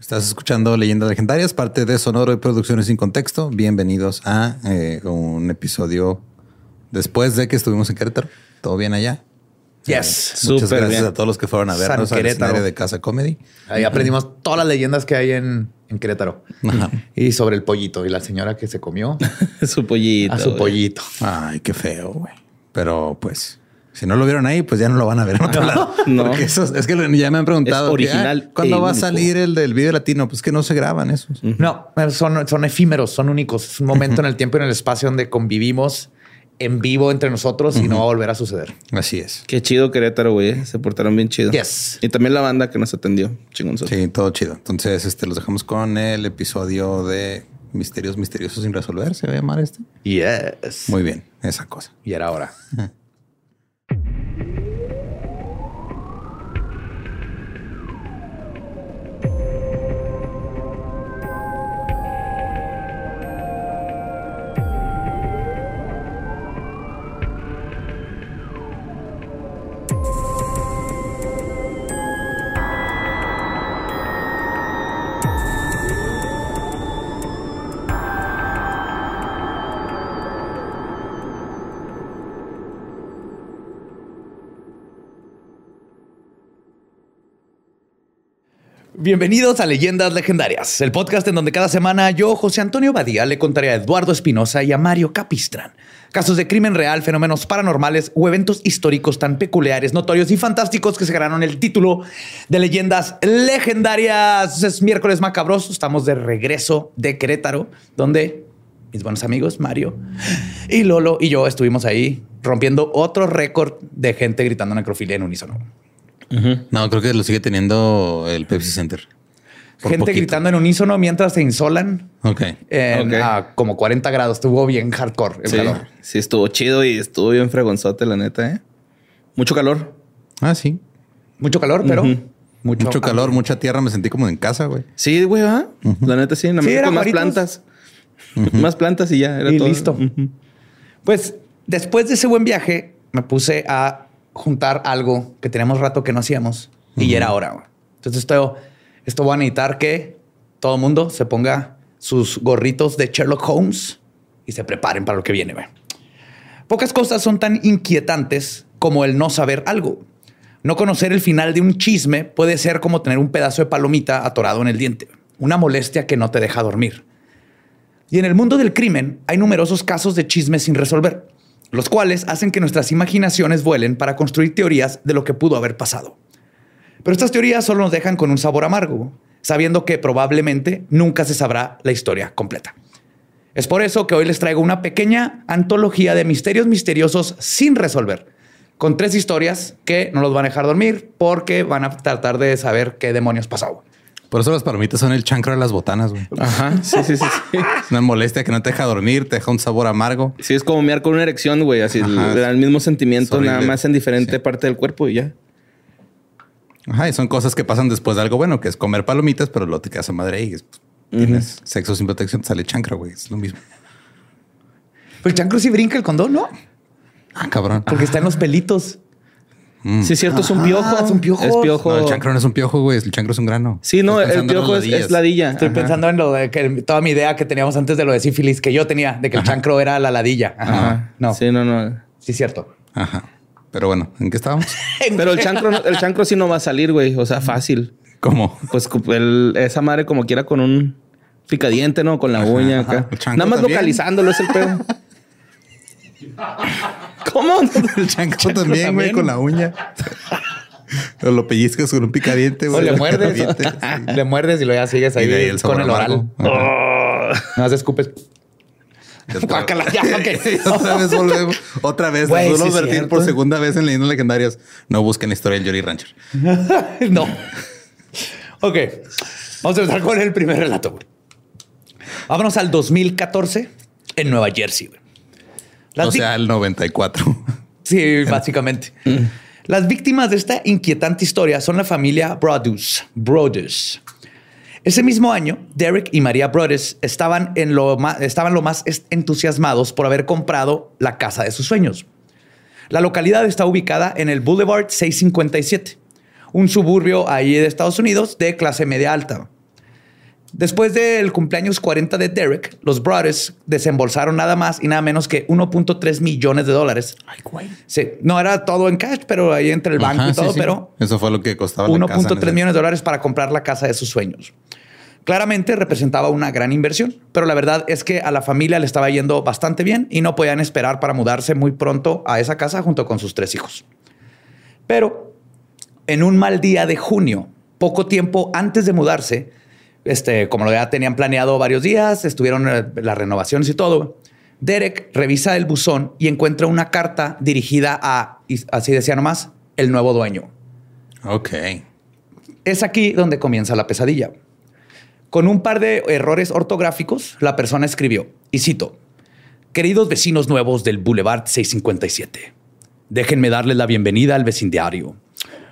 Estás escuchando Leyendas Legendarias, parte de Sonoro y Producciones sin Contexto. Bienvenidos a eh, un episodio después de que estuvimos en Querétaro. ¿Todo bien allá? Yes. Muchas gracias a todos los que fueron a vernos al escenario de Casa Comedy. Ahí aprendimos todas las leyendas que hay en, Querétaro. Y sobre el pollito y la señora que se comió su pollito. A su pollito. Ay, qué feo, güey. Pero pues, si no lo vieron ahí, pues ya no lo van a ver en otro lado. No. Porque eso es que ya me han preguntado. Es original. ¿Cuándo va a salir el del video latino? Pues que no se graban esos. No, son, son efímeros, son únicos. Es un momento en el tiempo y en el espacio donde convivimos en vivo entre nosotros y no va a volver a suceder. Así es. Qué chido Querétaro, güey. ¿eh? Se portaron bien chido. Yes. Y también la banda que nos atendió. Chingón. Sí, todo chido. Entonces, este los dejamos con el episodio de Misterios Misteriosos sin resolver. ¿Se va a llamar este? Yes. Muy bien. Esa cosa. Y era ahora. Bienvenidos a Leyendas Legendarias, el podcast en donde cada semana yo, José Antonio Badía, le contaré a Eduardo Espinosa y a Mario Capistrán casos de crimen real, fenómenos paranormales o eventos históricos tan peculiares, notorios y fantásticos que se ganaron el título de Leyendas Legendarias. Es miércoles macabroso, estamos de regreso de Querétaro, donde mis buenos amigos Mario y Lolo y yo estuvimos ahí rompiendo otro récord de gente gritando necrofilia en unísono. No, creo que lo sigue teniendo el Pepsi Center. Gente gritando en unísono mientras se insolan. Ok. A como 40 grados. Estuvo bien hardcore el sí, calor. Sí, estuvo chido y estuvo bien fregonzote, la neta, ¿eh? Mucho calor. Ah, sí. Mucho calor, pero mucho, calor, mucha tierra. Me sentí como en casa, güey. Sí, güey, ¿ah? La neta, sí. Nada más con más plantas. más plantas y ya. Era y listo. Pues después de ese buen viaje, me puse a juntar algo que tenemos rato que no hacíamos y era hora. Entonces esto, esto va a necesitar que todo el mundo se ponga sus gorritos de Sherlock Holmes y se preparen para lo que viene. Pocas cosas son tan inquietantes como el no saber algo. No conocer el final de un chisme puede ser como tener un pedazo de palomita atorado en el diente, una molestia que no te deja dormir. Y en el mundo del crimen hay numerosos casos de chismes sin resolver los cuales hacen que nuestras imaginaciones vuelen para construir teorías de lo que pudo haber pasado. Pero estas teorías solo nos dejan con un sabor amargo, sabiendo que probablemente nunca se sabrá la historia completa. Es por eso que hoy les traigo una pequeña antología de misterios misteriosos sin resolver, con tres historias que no los van a dejar dormir porque van a tratar de saber qué demonios pasó. Por eso las palomitas son el chancro de las botanas, güey. Ajá. Sí, sí, sí, Es una molestia que no te deja dormir, te deja un sabor amargo. Sí, es como mirar con una erección, güey. Así, el, mismo sentimiento, nada más en diferente parte del cuerpo y ya. Ajá, y son cosas que pasan después de algo bueno, que es comer palomitas, pero luego te quedas a madre y tienes sexo sin protección, te sale chancro, güey. Es lo mismo. Pero el chancro sí brinca el condón, ¿no? Ah, cabrón. Porque está en los pelitos. Mm. Sí, es cierto, es un piojo. es un piojo. Es piojo. el chancro no es un piojo, güey. El chancro es un grano. Sí, no, el piojo es, ladilla. Estoy pensando en lo de que toda mi idea que teníamos antes de lo de sífilis que yo tenía, de que el chancro era la ladilla. Ajá. No. Sí, no, no. Sí, cierto. Ajá. Pero bueno, ¿en qué estábamos? Pero el chancro, el chancro sí no va a salir, güey. O sea, fácil. ¿Cómo? Pues esa madre como quiera con un picadiente, ¿no? Con la uña acá. Nada más localizándolo es el pedo. ¿Cómo? El chancro también, güey, con la uña. Lo pellizcas con un picadiente, güey. O le muerdes. Le muerdes y luego ya sigues ahí, el con el oral. Oh. No haces escupes. otra vez volvemos. Otra vez. Nos por segunda vez en Leyendas Legendarias. No busquen historia del Jolly Rancher. no. Ok. Vamos a empezar con el primer relato. Vámonos al 2014 en Nueva Jersey. Güey o sea, el 94. Sí, básicamente. Las víctimas de esta inquietante historia son la familia Brothers. Brothers. Ese mismo año, Derek y María Brothers estaban, en lo más, estaban lo más entusiasmados por haber comprado la casa de sus sueños. La localidad está ubicada en el Boulevard 657, un suburbio ahí de Estados Unidos de clase media alta. Después del cumpleaños 40 de Derek, los Brothers desembolsaron nada más y nada menos que 1.3 millones de dólares. Ay, güey. Sí, no era todo en cash, pero ahí entre el banco y todo, pero... Eso fue lo que costaba 1.3 millones de dólares para comprar la casa de sus sueños. Claramente representaba una gran inversión, pero la verdad es que a la familia le estaba yendo bastante bien y no podían esperar para mudarse muy pronto a esa casa junto con sus tres hijos. Pero en un mal día de junio, poco tiempo antes de mudarse, este, como lo ya tenían planeado varios días, estuvieron eh, las renovaciones y todo. Derek revisa el buzón y encuentra una carta dirigida a, así decía nomás, el nuevo dueño. Ok. Es aquí donde comienza la pesadilla. Con un par de errores ortográficos, la persona escribió, y cito, Queridos vecinos nuevos del Boulevard 657, déjenme darles la bienvenida al vecindario.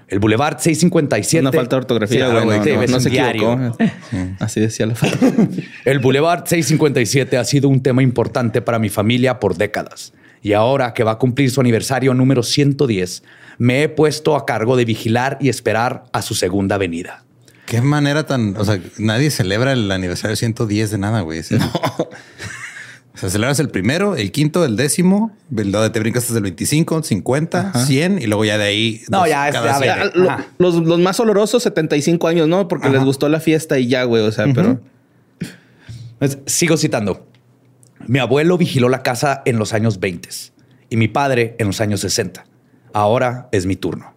El Boulevard 657. Una falta de ortografía, güey. no, se equivocó. Así decía la falta. El Boulevard 657 ha sido un tema importante para mi familia por décadas. Y ahora que va a cumplir su aniversario número 110, me he puesto a cargo de vigilar y esperar a su segunda venida. Qué manera tan. O sea, nadie celebra el aniversario 110 de nada, güey. No. O sea, celebras el primero, el quinto, el décimo, el donde te brincas hasta el 25, 50, 100 y luego ya de ahí. No, ya, es, los, los, más olorosos, 75 años, ¿no? Porque les gustó la fiesta y ya, güey. O sea, pero. Pues, sigo citando. Mi abuelo vigiló la casa en los años 20 y mi padre en los años 60. Ahora es mi turno.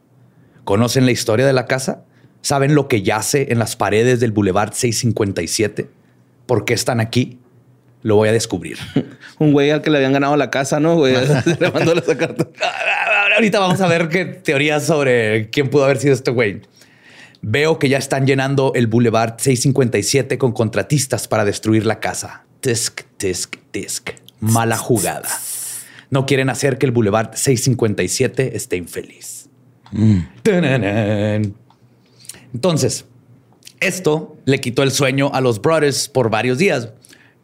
¿Conocen la historia de la casa? ¿Saben lo que yace en las paredes del Boulevard 657? ¿Por qué están aquí? Lo voy a descubrir. Un güey al que le habían ganado la casa, ¿no? Güey, le mandó esa carta. Ahorita vamos a ver qué teorías sobre quién pudo haber sido este güey. Veo que ya están llenando el Boulevard 657 con contratistas para destruir la casa. Tisk, tisk, tisk. Mala jugada. No quieren hacer que el Boulevard 657 esté infeliz. Mm. Entonces, esto le quitó el sueño a los brothers por varios días,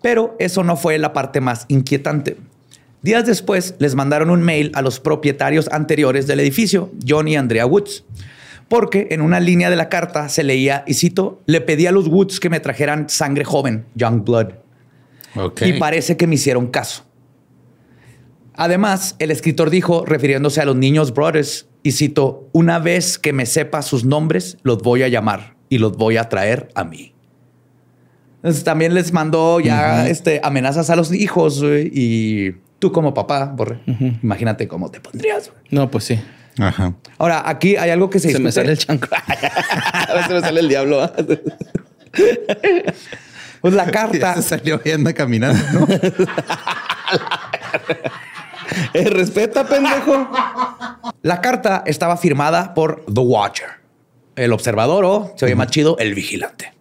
pero eso no fue la parte más inquietante. Días después les mandaron un mail a los propietarios anteriores del edificio, John y Andrea Woods, porque en una línea de la carta se leía, y cito, le pedí a los Woods que me trajeran sangre joven, young blood. Y parece que me hicieron caso. Además, el escritor dijo, refiriéndose a los niños brothers, y cito, una vez que me sepa sus nombres, los voy a llamar y los voy a traer a mí. Entonces, también les mandó ya este, amenazas a los hijos y tú como papá, Borre, imagínate cómo te pondrías. No, pues sí. Ajá. Ahora, aquí hay algo que se Se me sale el chancro. a veces me sale el diablo. pues la carta... se salió y anda caminando, ¿no? Eh, respeta, pendejo. La carta estaba firmada por The Watcher, el observador o, se oye más chido, el vigilante.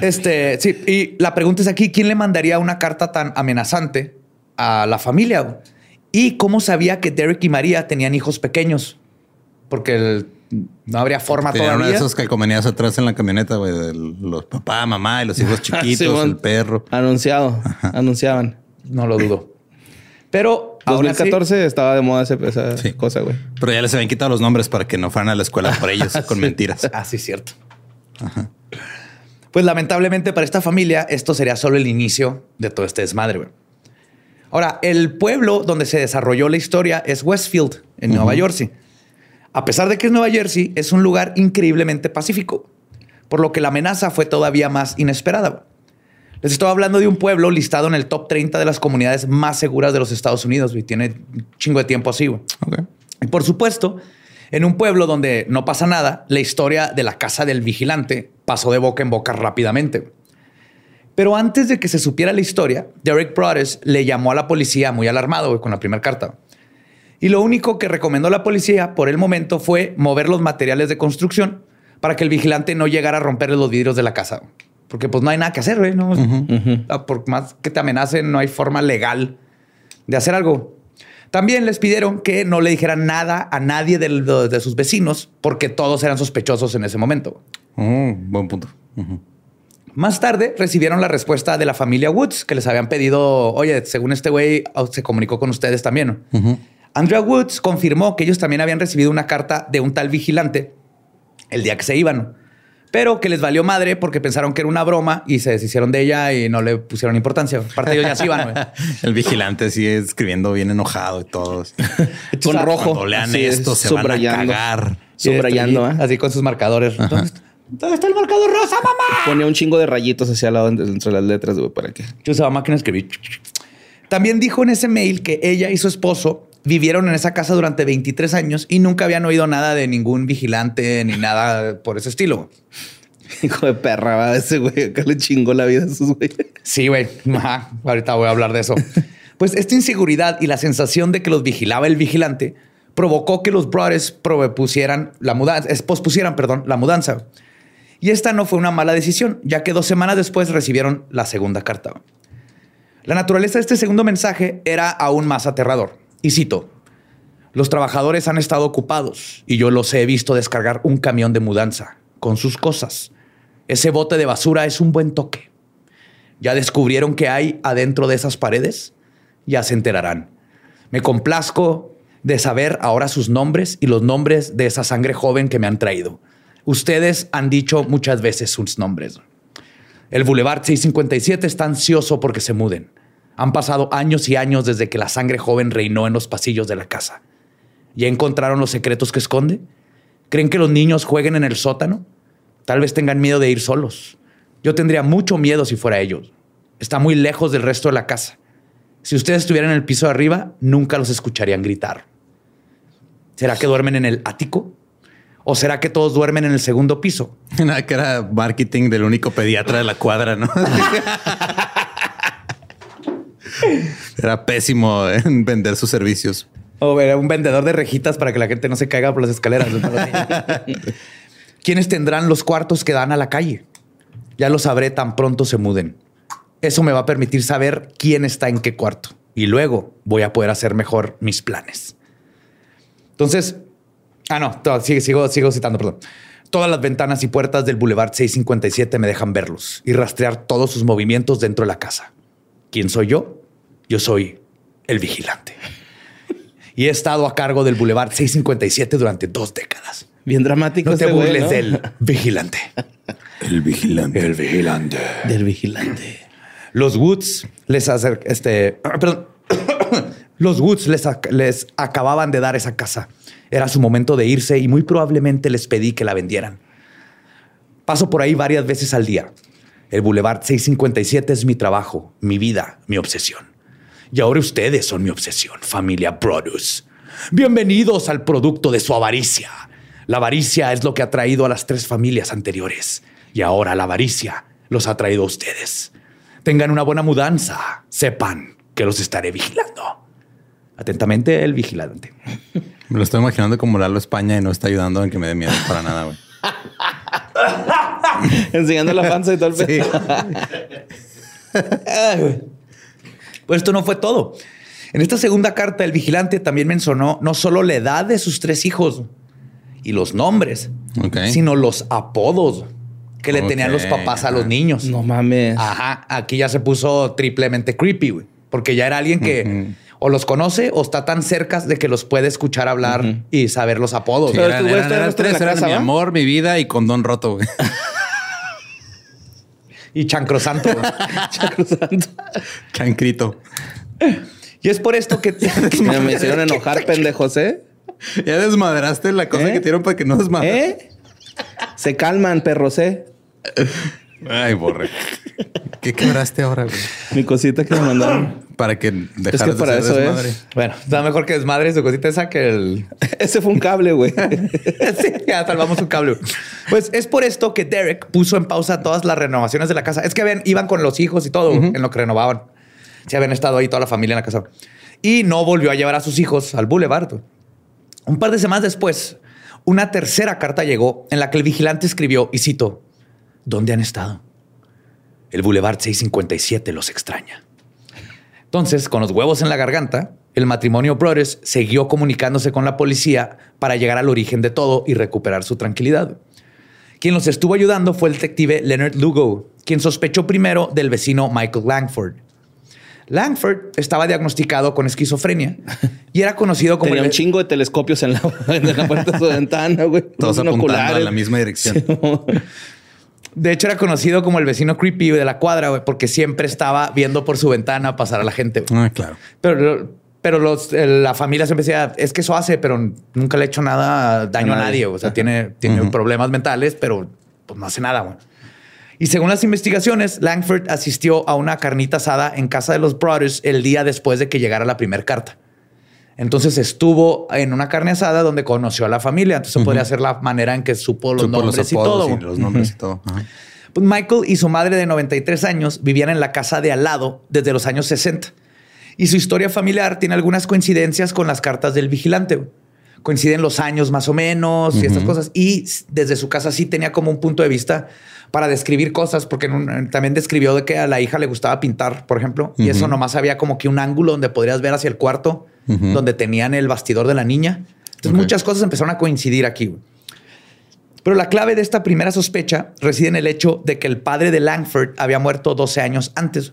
Este, sí, y la pregunta es aquí, ¿quién le mandaría una carta tan amenazante a la familia? ¿Y cómo sabía que Derek y María tenían hijos pequeños? Porque no habría forma Tenían todavía. Uno de esos calcomanías atrás en la camioneta, güey, de los papá, mamá y los hijos chiquitos, el perro. Anunciado, anunciaban. No lo dudo. Pero 2014 estaba de moda esa, cosa, güey. Pero ya les habían quitado los nombres para que no fueran a la escuela por ellos con mentiras. Ah, sí, cierto. Pues lamentablemente para esta familia esto sería solo el inicio de todo este desmadre. Güey. Ahora, el pueblo donde se desarrolló la historia es Westfield, en Nueva Jersey. A pesar de que es Nueva Jersey, es un lugar increíblemente pacífico, por lo que la amenaza fue todavía más inesperada. Les estoy hablando de un pueblo listado en el top 30 de las comunidades más seguras de los Estados Unidos. Y tiene un chingo de tiempo así. Y por supuesto, en un pueblo donde no pasa nada, la historia de la casa del vigilante pasó de boca en boca rápidamente. Pero antes de que se supiera la historia, Derek Brothers le llamó a la policía muy alarmado con la primera carta. Y lo único que recomendó la policía por el momento fue mover los materiales de construcción para que el vigilante no llegara a romper los vidrios de la casa porque pues no hay nada que hacer, güey. ¿no? Ah, por más que te amenacen, no hay forma legal de hacer algo. También les pidieron que no le dijeran nada a nadie de, sus vecinos porque todos eran sospechosos en ese momento. Oh, buen punto. Más tarde recibieron la respuesta de la familia Woods que les habían pedido, oye, según este güey oh, se comunicó con ustedes también. Andrea Woods confirmó que ellos también habían recibido una carta de un tal vigilante el día que se iban pero que les valió madre porque pensaron que era una broma y se deshicieron de ella y no le pusieron importancia. Aparte ellos ya se iban. El vigilante sigue escribiendo bien enojado y todos. con rojo. Cuando lean esto se van a cagar. Subrayando, ¿eh? así con sus marcadores. ¿Dónde está el marcador rosa, mamá? Ponía un chingo de rayitos hacia el lado entre las letras, güey, para que. Yo usaba máquina de escribir. También dijo en ese mail que ella y su esposo vivieron en esa casa durante 23 años y nunca habían oído nada de ningún vigilante ni nada por ese estilo. Hijo de perra, ¿va? ese güey acá le chingó la vida a sus güeyes. Sí, güey. Ahorita voy a hablar de eso. Pues esta inseguridad y la sensación de que los vigilaba el vigilante provocó que los brothers la mudanza, pospusieran, perdón, la mudanza. Y esta no fue una mala decisión, ya que dos semanas después recibieron la segunda carta. La naturaleza de este segundo mensaje era aún más aterrador. Y cito, los trabajadores han estado ocupados y yo los he visto descargar un camión de mudanza con sus cosas. Ese bote de basura es un buen toque. ¿Ya descubrieron qué hay adentro de esas paredes? Ya se enterarán. Me complazco de saber ahora sus nombres y los nombres de esa sangre joven que me han traído. Ustedes han dicho muchas veces sus nombres. El Boulevard 657 está ansioso porque se muden. Han pasado años y años desde que la sangre joven reinó en los pasillos de la casa. ¿Ya encontraron los secretos que esconde? ¿Creen que los niños jueguen en el sótano? Tal vez tengan miedo de ir solos. Yo tendría mucho miedo si fuera ellos. Está muy lejos del resto de la casa. Si ustedes estuvieran en el piso de arriba, nunca los escucharían gritar. ¿Será que duermen en el ático? ¿O será que todos duermen en el segundo piso? Nada, que era marketing del único pediatra de la cuadra, ¿no? era pésimo en vender sus servicios. O era un vendedor de rejitas para que la gente no se caiga por las escaleras. ¿Quiénes tendrán los cuartos que dan a la calle? Ya lo sabré tan pronto se muden. Eso me va a permitir saber quién está en qué cuarto. Y luego voy a poder hacer mejor mis planes. Entonces, ah, no, sigo, sigo citando, perdón. Todas las ventanas y puertas del Boulevard 657 me dejan verlos y rastrear todos sus movimientos dentro de la casa. ¿Quién soy yo? Yo soy el vigilante. Y he estado a cargo del Boulevard 657 durante dos décadas. Bien dramático. No te burles del vigilante. El vigilante. El vigilante. Del vigilante. Los Woods les acercan, este, perdón, los Woods les, les acababan de dar esa casa. Era su momento de irse y muy probablemente les pedí que la vendieran. Paso por ahí varias veces al día. El Boulevard 657 es mi trabajo, mi vida, mi obsesión. Y ahora ustedes son mi obsesión, familia Produce. Bienvenidos al producto de su avaricia. La avaricia es lo que ha traído a las tres familias anteriores. Y ahora la avaricia los ha traído a ustedes. Tengan una buena mudanza. Sepan que los estaré vigilando. Atentamente, el vigilante. Me lo estoy imaginando como Lalo España y no está ayudando en que me dé miedo para nada, güey. Enseñando la panza y todo el sí. pues esto no fue todo. En esta segunda carta, el vigilante también mencionó no solo la edad de sus tres hijos y los nombres, sino los apodos que le tenían los papás a los niños. No mames. Ajá. Aquí ya se puso triplemente creepy, güey. Porque ya era alguien que o los conoce o está tan cerca de que los puede eschar hablar y saber los apodos. Pero eran, eran, tres, mi amor, mi vida y condón roto, güey. y chancrosanto. chancrosanto. Chancrito. Y es por esto que me hicieron enojar, pendejos, ¿eh? Ya desmadraste la cosa ¿Eh? que dieron para que no desmadraste. ¿Eh? Se calman, perros, ¿eh? Ay, borre. ¿Qué quebraste ahora, güey? Mi cosita que me mandaron. Para que dejaras es que para eso desmadre. Bueno, está mejor que desmadre su cosita esa que el... Ese fue un cable, güey. sí, ya salvamos un cable. Pues es por esto que Derek puso en pausa todas las renovaciones de la casa. Es que ven, iban con los hijos y todo en lo que renovaban. Sí, habían estado ahí toda la familia en la casa. Y no volvió a llevar a sus hijos al boulevard. Un par de semanas después, una tercera carta llegó en la que el vigilante escribió, y cito, ¿dónde han estado? El Boulevard 657 los extraña. Entonces, con los huevos en la garganta, el matrimonio Brothers siguió comunicándose con la policía para llegar al origen de todo y recuperar su tranquilidad. Quien los estuvo ayudando fue el detective Leonard Lugo, quien sospechó primero del vecino Michael Langford. Langford estaba diagnosticado con esquizofrenia y era conocido como... Tenía un chingo de telescopios en la, puerta de su ventana, güey. Todos apuntando en la misma dirección. De hecho, era conocido como el vecino creepy de la cuadra, güey, porque siempre estaba viendo por su ventana pasar a la gente. Ah, claro. Pero, pero los, la familia siempre decía, es que eso hace, pero nunca le ha hecho nada daño a nadie. O sea, tiene, tiene problemas mentales, pero pues, no hace nada. Güey. Y según las investigaciones, Langford asistió a una carnita asada en casa de los Brothers el día después de que llegara la primera carta. Entonces estuvo en una carne asada donde conoció a la familia. Entonces podría ser la manera en que supo los nombres y todo. los nombres y todo. Pues Michael y su madre de 93 años vivían en la casa de al lado desde los años 60. Y su historia familiar tiene algunas coincidencias con las cartas del vigilante. Coinciden los años más o menos y estas cosas. Y desde su casa sí tenía como un punto de vista para describir cosas, porque también describió de que a la hija le gustaba pintar, por ejemplo, y eso nomás había como que un ángulo donde podrías ver hacia el cuarto, donde tenían el bastidor de la niña. Entonces muchas cosas empezaron a coincidir aquí. Pero la clave de esta primera sospecha reside en el hecho de que el padre de Langford había muerto 12 años antes.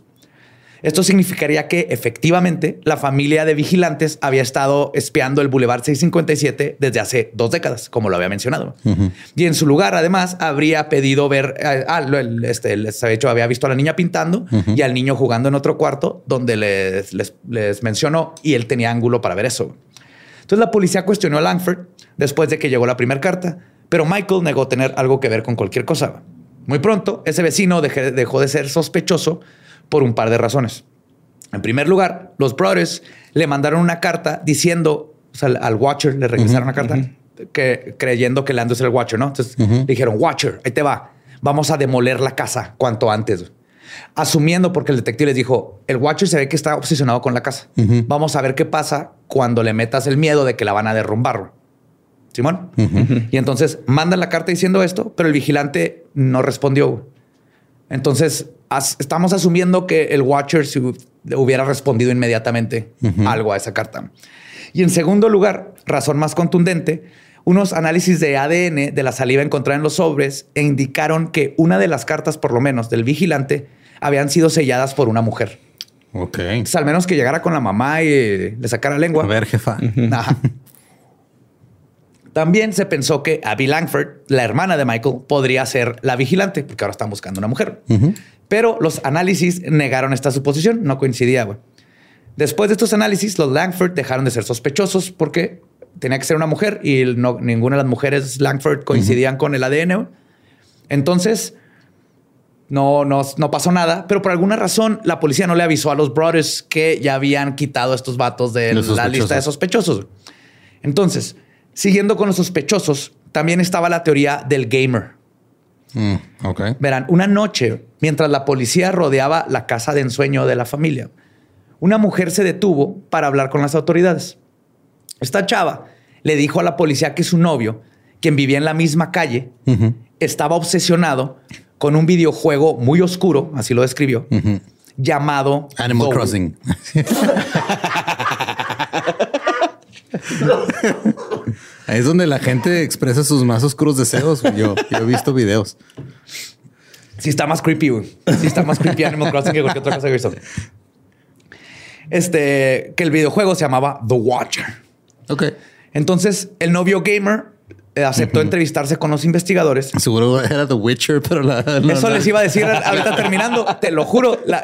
Esto significaría que efectivamente la familia de vigilantes había estado espiando el Boulevard 657 desde hace dos décadas, como lo había mencionado. Y en su lugar, además, habría pedido ver, eh, ah, este, les había hecho, había visto a la niña pintando y al niño jugando en otro cuarto donde les, les, mencionó y él tenía ángulo para ver eso. Entonces la policía cuestionó a Langford después de que llegó la primera carta, pero Michael negó tener algo que ver con cualquier cosa. Muy pronto, ese vecino dejó de ser sospechoso por un par de razones. En primer lugar, los brothers le mandaron una carta diciendo, o sea, al Watcher le regresaron una carta que, creyendo que Lando es el Watcher, ¿no? Entonces le dijeron, Watcher, ahí te va, vamos a demoler la casa cuanto antes. Asumiendo, porque el detective les dijo, el Watcher se ve que está obsesionado con la casa. Vamos a ver qué pasa cuando le metas el miedo de que la van a derrumbar. Simón. Y entonces mandan la carta diciendo esto, pero el vigilante no respondió. Entonces estamos asumiendo que el Watcher hubiera respondido inmediatamente algo a esa carta. Y en segundo lugar, razón más contundente, unos análisis de ADN de la saliva encontrada en los sobres indicaron que una de las cartas, por lo menos del vigilante, habían sido selladas por una mujer. Ok. al menos que llegara con la mamá y le sacara lengua. A ver, jefa. También se pensó que Abby Langford, la hermana de Michael, podría ser la vigilante, porque ahora están buscando una mujer. Pero los análisis negaron esta suposición, no coincidía. Después de estos análisis, los Langford dejaron de ser sospechosos porque tenía que ser una mujer y ninguna de las mujeres Langford coincidían con el ADN. Entonces, no, no, no, pasó nada, pero por alguna razón la policía no le avisó a los brothers que ya habían quitado a estos vatos de la lista de sospechosos. Entonces, Siguiendo con los sospechosos, también estaba la teoría del gamer. Mm, Verán, una noche, mientras la policía rodeaba la casa de ensueño de la familia, una mujer se detuvo para hablar con las autoridades. Esta chava le dijo a la policía que su novio, quien vivía en la misma calle, estaba obsesionado con un videojuego muy oscuro, así lo describió, llamado Animal Crossing. Ahí es donde la gente expresa sus más oscuros deseos. Yo, he visto videos. Sí está más creepy, güey. Sí está más creepy Animal Crossing que cualquier otra cosa que he visto. Este, que el videojuego se llamaba The Watcher. Ok. Entonces, el novio gamer eh, aceptó entrevistarse con los investigadores. Seguro era The Witcher, pero la... Eso les iba a decir ahorita terminando. Te lo juro. La,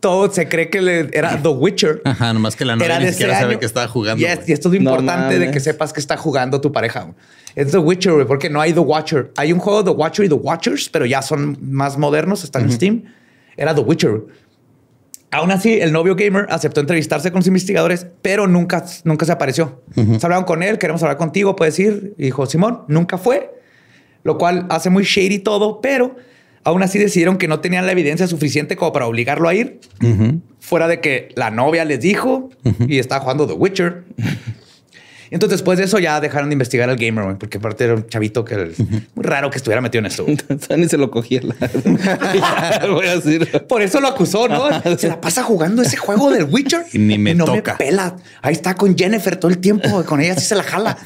todo se cree que le, era The Witcher. Ajá, nomás que la novia ni siquiera sabe que está jugando. y esto es importante de que sepas que está jugando tu pareja. Es The Witcher, porque no hay The Watcher. Hay un juego The Watcher y The Watchers, pero ya son más modernos, están en Steam. Era The Witcher. Aún así, el novio gamer aceptó entrevistarse con los investigadores, pero nunca, nunca se apareció. Se hablaron con él, queremos hablar contigo, puedes ir. Y dijo, Simón, nunca fue. Lo cual hace muy shady todo, pero Aún así decidieron que no tenían la evidencia suficiente como para obligarlo a ir. Fuera de que la novia les dijo y estaba jugando The Witcher. Entonces, después de eso, ya dejaron de investigar al gamer, porque aparte era un chavito que era muy raro que estuviera metido en esto. Ni se lo cogía. Por eso lo acusó, ¿no? Se la pasa jugando ese juego del Witcher y ni me no toca. me pela. Ahí está con Jennifer todo el tiempo. Con ella sí se la jala.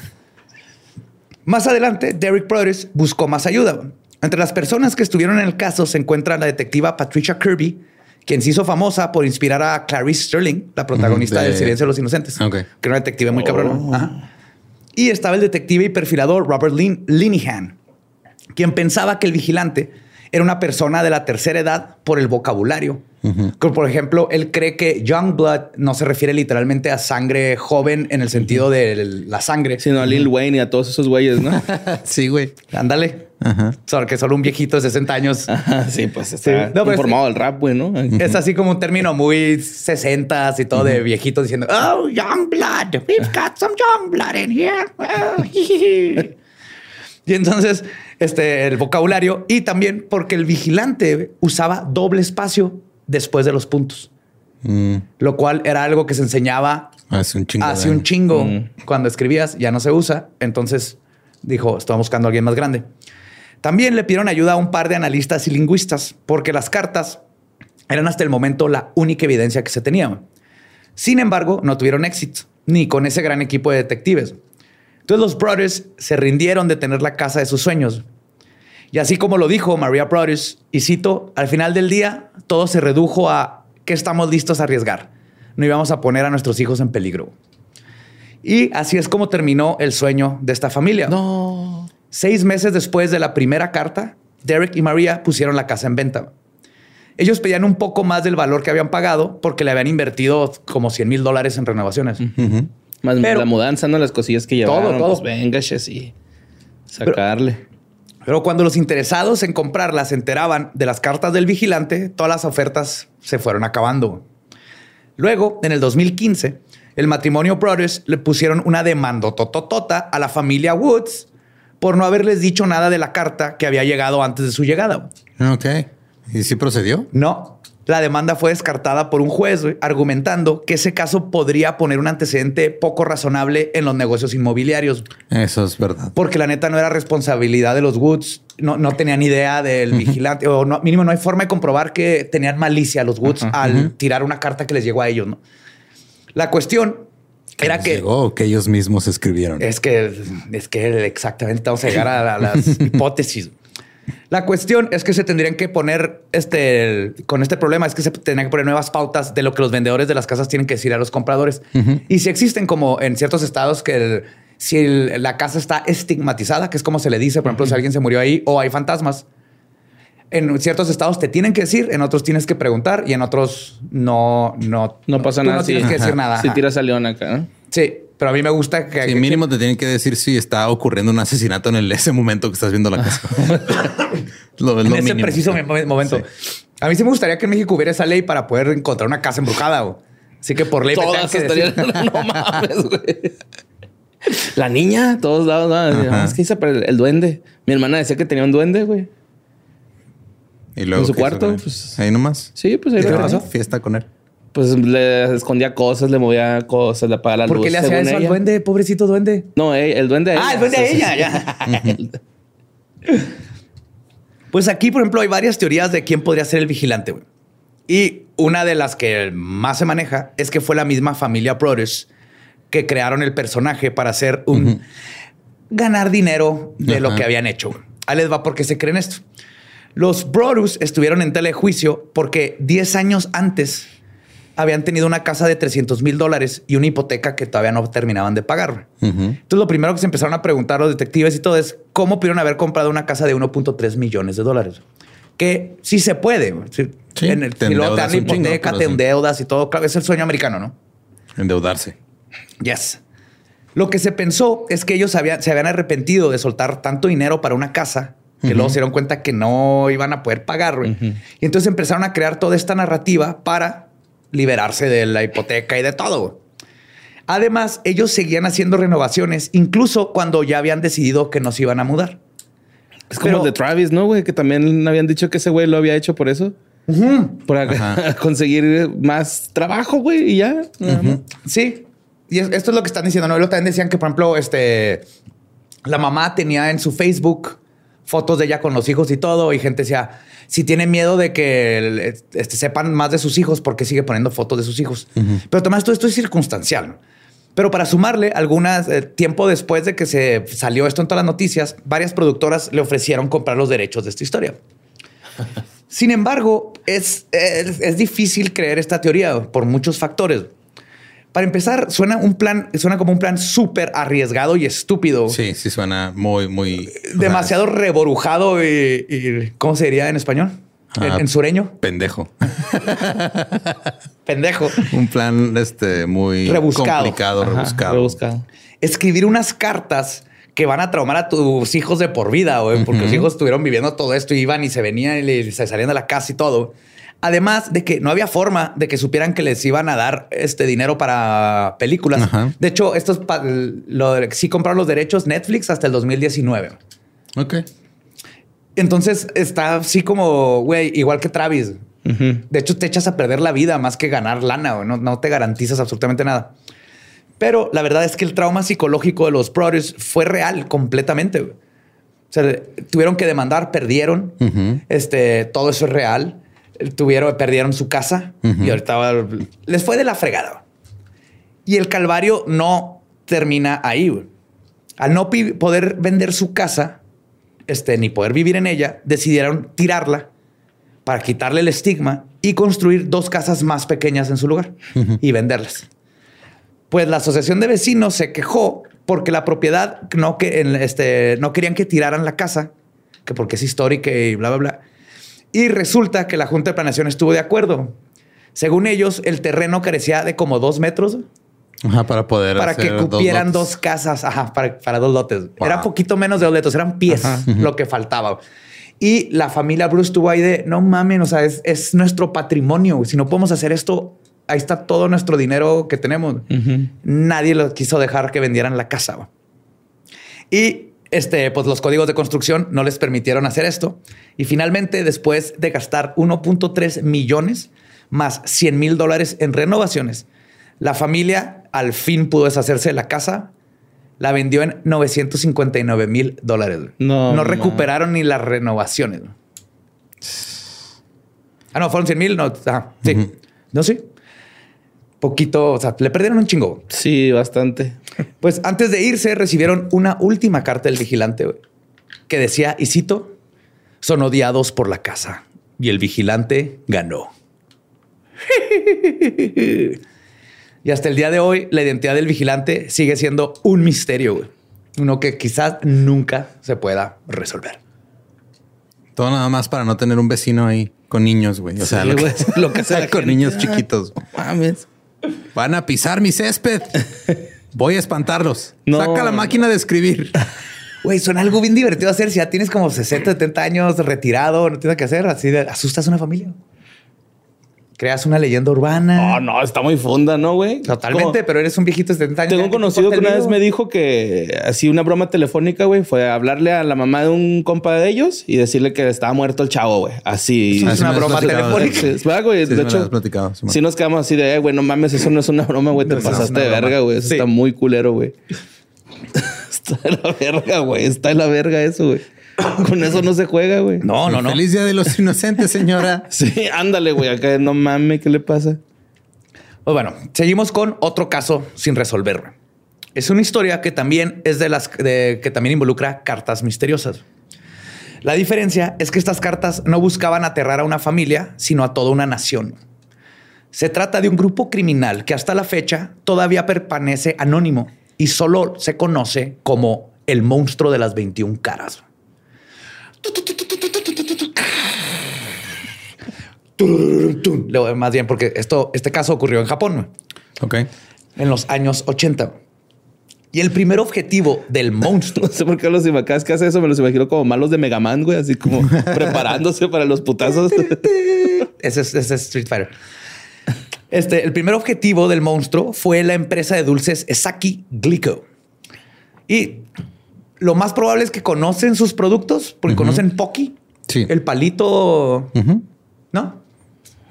Más adelante, Derek Brothers buscó más ayuda. Entre las personas que estuvieron en el caso se encuentra la detectiva Patricia Kirby, quien se hizo famosa por inspirar a Clarice Sterling, la protagonista de... del Silencio de los Inocentes, que era una detective muy cabrona. Oh. Y estaba el detective y perfilador Robert Lin Linehan, quien pensaba que el vigilante era una persona de la tercera edad por el vocabulario. Por ejemplo, él cree que young blood no se refiere literalmente a sangre joven en el sentido de la sangre, sino a Lil Wayne y a todos esos güeyes, ¿no? sí, güey. Ándale. Solo que solo un viejito de 60 años. sí, pues está informado del rap, güey, ¿no? Es así como un término muy 60 y todo de viejitos diciendo, oh, young blood, we've got some young blood in here. y entonces, este, el vocabulario y también porque el vigilante usaba doble espacio después de los puntos. Mm. Lo cual era algo que se enseñaba hace un chingo. Hace un chingo. Mm. Cuando escribías ya no se usa. Entonces dijo, estaba buscando a alguien más grande. También le pidieron ayuda a un par de analistas y lingüistas porque las cartas eran hasta el momento la única evidencia que se tenía. Sin embargo, no tuvieron éxito, ni con ese gran equipo de detectives. Entonces los Brothers se rindieron de tener la casa de sus sueños. Y así como lo dijo Maria Brothers, y cito, al final del día todo se redujo a que estamos listos a arriesgar. No íbamos a poner a nuestros hijos en peligro. Y así es como terminó el sueño de esta familia. No. Seis meses después de la primera carta, Derek y María pusieron la casa en venta. Ellos pedían un poco más del valor que habían pagado porque le habían invertido como 100 mil dólares en renovaciones. Más la mudanza, ¿no? Las cosillas que llevaron. Todo, todo. Pues venga, y sacarle. Pero, cuando los interesados en comprarlas se enteraban de las cartas del vigilante, todas las ofertas se fueron acabando. Luego, en el 2015, el matrimonio Brothers le pusieron una demanda tototota a la familia Woods por no haberles dicho nada de la carta que había llegado antes de su llegada. Ok. ¿Y si procedió? No. La demanda fue descartada por un juez argumentando que ese caso podría poner un antecedente poco razonable en los negocios inmobiliarios. Eso es verdad. Porque la neta no era responsabilidad de los Woods. No, no tenían idea del vigilante o no, mínimo no hay forma de comprobar que tenían malicia los Woods al tirar una carta que les llegó a ellos. ¿no? La cuestión era que, que ellos mismos escribieron. Es que es que exactamente vamos a llegar a, las hipótesis. La cuestión es que se tendrían que poner este con este problema es que se tendrían que poner nuevas pautas de lo que los vendedores de las casas tienen que decir a los compradores. Y si existen como en ciertos estados que si la casa está estigmatizada, que es como se le dice, por ejemplo, si alguien se murió ahí o hay fantasmas, en ciertos estados te tienen que decir, en otros tienes que preguntar y en otros no, no, no pasa nada. No tienes que decir nada. Si tiras a león acá. Sí, pero a mí me gusta que. Sí, mínimo te tienen que decir si está ocurriendo un asesinato en ese momento que estás viendo la casa. en ese preciso momento. A mí sí me gustaría que en México hubiera esa ley para poder encontrar una casa embrujada. Así que por ley Todas que estarían... no mames, güey. La niña, todos lados. Es que hice el, el duende. Mi hermana decía que tenía un duende, güey. ¿Y luego en su cuarto. Pues, ahí nomás. Sí, pues ahí ¿Qué pasó? Fiesta con él. Pues le escondía cosas, le movía cosas, le apagaba la luz. ¿Por qué le hacía eso al duende, pobrecito duende? No, eh, el duende Ah, el duende a ella, ya. pues aquí, por ejemplo, hay varias teorías de quién podría ser el vigilante. Y una de las que más se maneja es que fue la misma familia Brothers que crearon el personaje para hacer un ganar dinero de lo que habían hecho. Ahí les va porque se creen esto. Los Brodus estuvieron en telejuicio porque 10 años antes habían tenido una casa de 300 mil dólares y una hipoteca que todavía no terminaban de pagar. Entonces, lo primero que se empezaron a preguntar los detectives y todo es cómo pudieron haber comprado una casa de 1.3 millones de dólares. Que sí se puede. Sí, en el, te si luego te dan hipoteca, te endeudas y todo. Es el sueño americano, ¿no? Endeudarse. Yes. Lo que se pensó es que ellos se habían arrepentido de soltar tanto dinero para una casa que luego se dieron cuenta que no iban a poder pagar. Y entonces empezaron a crear toda esta narrativa para liberarse de la hipoteca y de todo. Además, ellos seguían haciendo renovaciones, incluso cuando ya habían decidido que nos iban a mudar. Es como el de Travis, ¿no, güey? Que también habían dicho que ese güey lo había hecho por eso. Por conseguir más trabajo, güey, y ya. Sí. Y esto es lo que están diciendo, ¿no? Luego también decían que, por ejemplo, este, la mamá tenía en su Facebook fotos de ella con los hijos y todo, y gente decía, si tiene miedo de que este, sepan más de sus hijos, porque sigue poniendo fotos de sus hijos? Pero Tomás, todo esto es circunstancial. Pero para sumarle, algunas eh, tiempo después de que se salió esto en todas las noticias, varias productoras le ofrecieron comprar los derechos de esta historia. Sin embargo, es, es, difícil creer esta teoría por muchos factores. Para empezar, suena un plan, suena como un plan súper arriesgado y estúpido. Sí, sí suena muy, muy demasiado reborujado y, ¿cómo se diría en español? en, sureño. Pendejo. pendejo. Un plan este muy rebuscado. complicado, rebuscado. Escribir unas cartas que van a traumar a tus hijos de por vida, güey, porque los hijos estuvieron viviendo todo esto, y iban y se venían y se salían de la casa y todo. Además de que no había forma de que supieran que les iban a dar este dinero para películas. De hecho, esto es lo de, sí compraron los derechos Netflix hasta el 2019. Ok. Entonces está así como, güey, igual que Travis. De hecho, te echas a perder la vida más que ganar lana, No, no te garantizas absolutamente nada. Pero la verdad es que el trauma psicológico de los brothers fue real completamente. O sea, tuvieron que demandar, perdieron. Este, todo eso es real. Tuvieron, perdieron su casa y ahorita les fue de la fregada. Y el calvario no termina ahí. Al no poder vender su casa, este, ni poder vivir en ella, decidieron tirarla para quitarle el estigma y construir dos casas más pequeñas en su lugar y venderlas. Pues la asociación de vecinos se quejó porque la propiedad no, que, este, no querían que tiraran la casa, que porque es histórica y bla, bla, bla. Y resulta que la Junta de Planeación estuvo de acuerdo. Según ellos, el terreno carecía de como dos metros. para poder. Para que cupieran dos, casas, ajá, para, dos lotes. Era poquito menos de dos lotes, eran pies lo que faltaba. Y la familia Bruce estuvo ahí de no mames, o sea, es, nuestro patrimonio. Si no podemos hacer esto, ahí está todo nuestro dinero que tenemos. Nadie lo quiso dejar que vendieran la casa. Y este, pues los códigos de construcción no les permitieron hacer esto. Y finalmente, después de gastar 1.3 millones más 100 mil dólares en renovaciones, la familia al fin pudo deshacerse de la casa la vendió en 959 mil dólares. No, no recuperaron ni las renovaciones. Ah, no, fueron 100 mil. No, sí. No, sí. Poquito, o sea, le perdieron un chingo. Sí, bastante. Pues antes de irse, recibieron una última carta del vigilante que decía, y cito, son odiados por la casa y el vigilante ganó. Y hasta el día de hoy, la identidad del vigilante sigue siendo un misterio, Uno que quizás nunca se pueda resolver. Todo nada más para no tener un vecino ahí con niños, güey. O sea, lo, que, sea con niños chiquitos. Mames. Van a pisar mi césped. Voy a espantarlos. Saca la máquina de escribir. Güey, son algo bien divertido hacer. Si ya tienes como 60, 70 años retirado, no tienes que hacer. Así de, asustas a una familia creas una leyenda urbana. No, no, está muy funda, ¿no, güey? Totalmente, pero eres un viejito de 70 años. Tengo un conocido que una vez me dijo que así una broma telefónica, güey, fue hablarle a la mamá de un compa de ellos y decirle que estaba muerto el chavo, güey. Así. Es una broma telefónica. Sí, güey. de hecho, si nos quedamos así de, güey, no mames, eso no es una broma, güey. Te pasaste de verga, güey. Eso está muy culero, güey. está en la verga, güey. Está en la verga eso, güey. Con eso no se juega, güey. No, no, no. Feliz día de los inocentes, señora. sí, ándale, güey. Acá no mames, ¿qué le pasa? Pues bueno, seguimos con otro caso sin resolver. Es una historia que también es de las que también involucra cartas misteriosas. La diferencia es que estas cartas no buscaban aterrar a una familia, sino a toda una nación. Se trata de un grupo criminal que hasta la fecha todavía permanece anónimo y solo se conoce como el monstruo de las 21 caras. Más bien, porque esto, este caso ocurrió en Japón. Ok. En los años 80. Y el primer objetivo del monstruo. No sé por qué los Imacas que hace eso, me los imagino como malos de Mega Man, güey, así como preparándose para los putazos. ese, es, Street Fighter. Este, el primer objetivo del monstruo fue la empresa de dulces Esaki Glico. Y lo más probable es que conocen sus productos porque conocen Pocky. Sí. El palito. ¿No?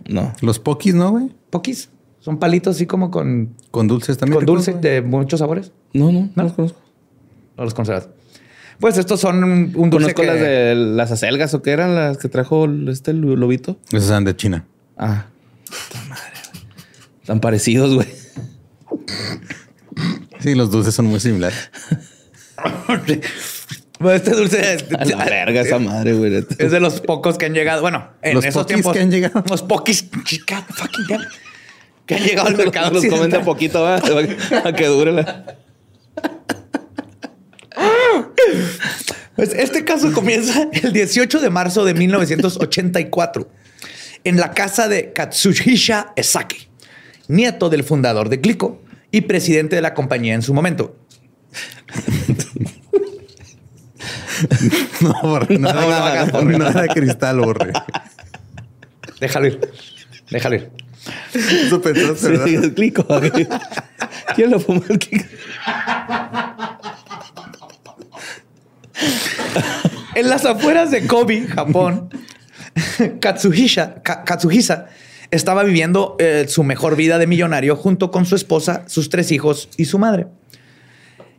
No. Los Pokis, ¿no, güey? Pokis. Son palitos así como con. Con dulces también. Con dulce de muchos sabores. No, no, no, los conozco. No los conocerás. Pues estos son un, dulce. Conozco las de las acelgas o qué eran las que trajo este lobito. Esas eran de China. Ah. madre. Están parecidos, güey. Sí, los dulces son muy similares. este dulce es la verga esa madre, güey. Es de los pocos que han llegado. Bueno, en los esos tiempos que han llegado. Los pokis. Que que han llegado al mercado. Los comen a poquito, a que dure la. Pues este caso comienza el 18 de marzo de 1984 en la casa de Katsuhisa Esaki, nieto del fundador de Glico y presidente de la compañía en su momento. no, borre, no, no, no, era cristal, borre. Déjalo ir. Déjalo ir. Eso pensaste, ¿verdad? Sí, el clico. ¿Quién lo fumó el clico? en las afueras de Kobe, Japón, Katsuhisa, Katsuhisa estaba viviendo eh, su mejor vida de millonario junto con su esposa, sus tres hijos y su madre.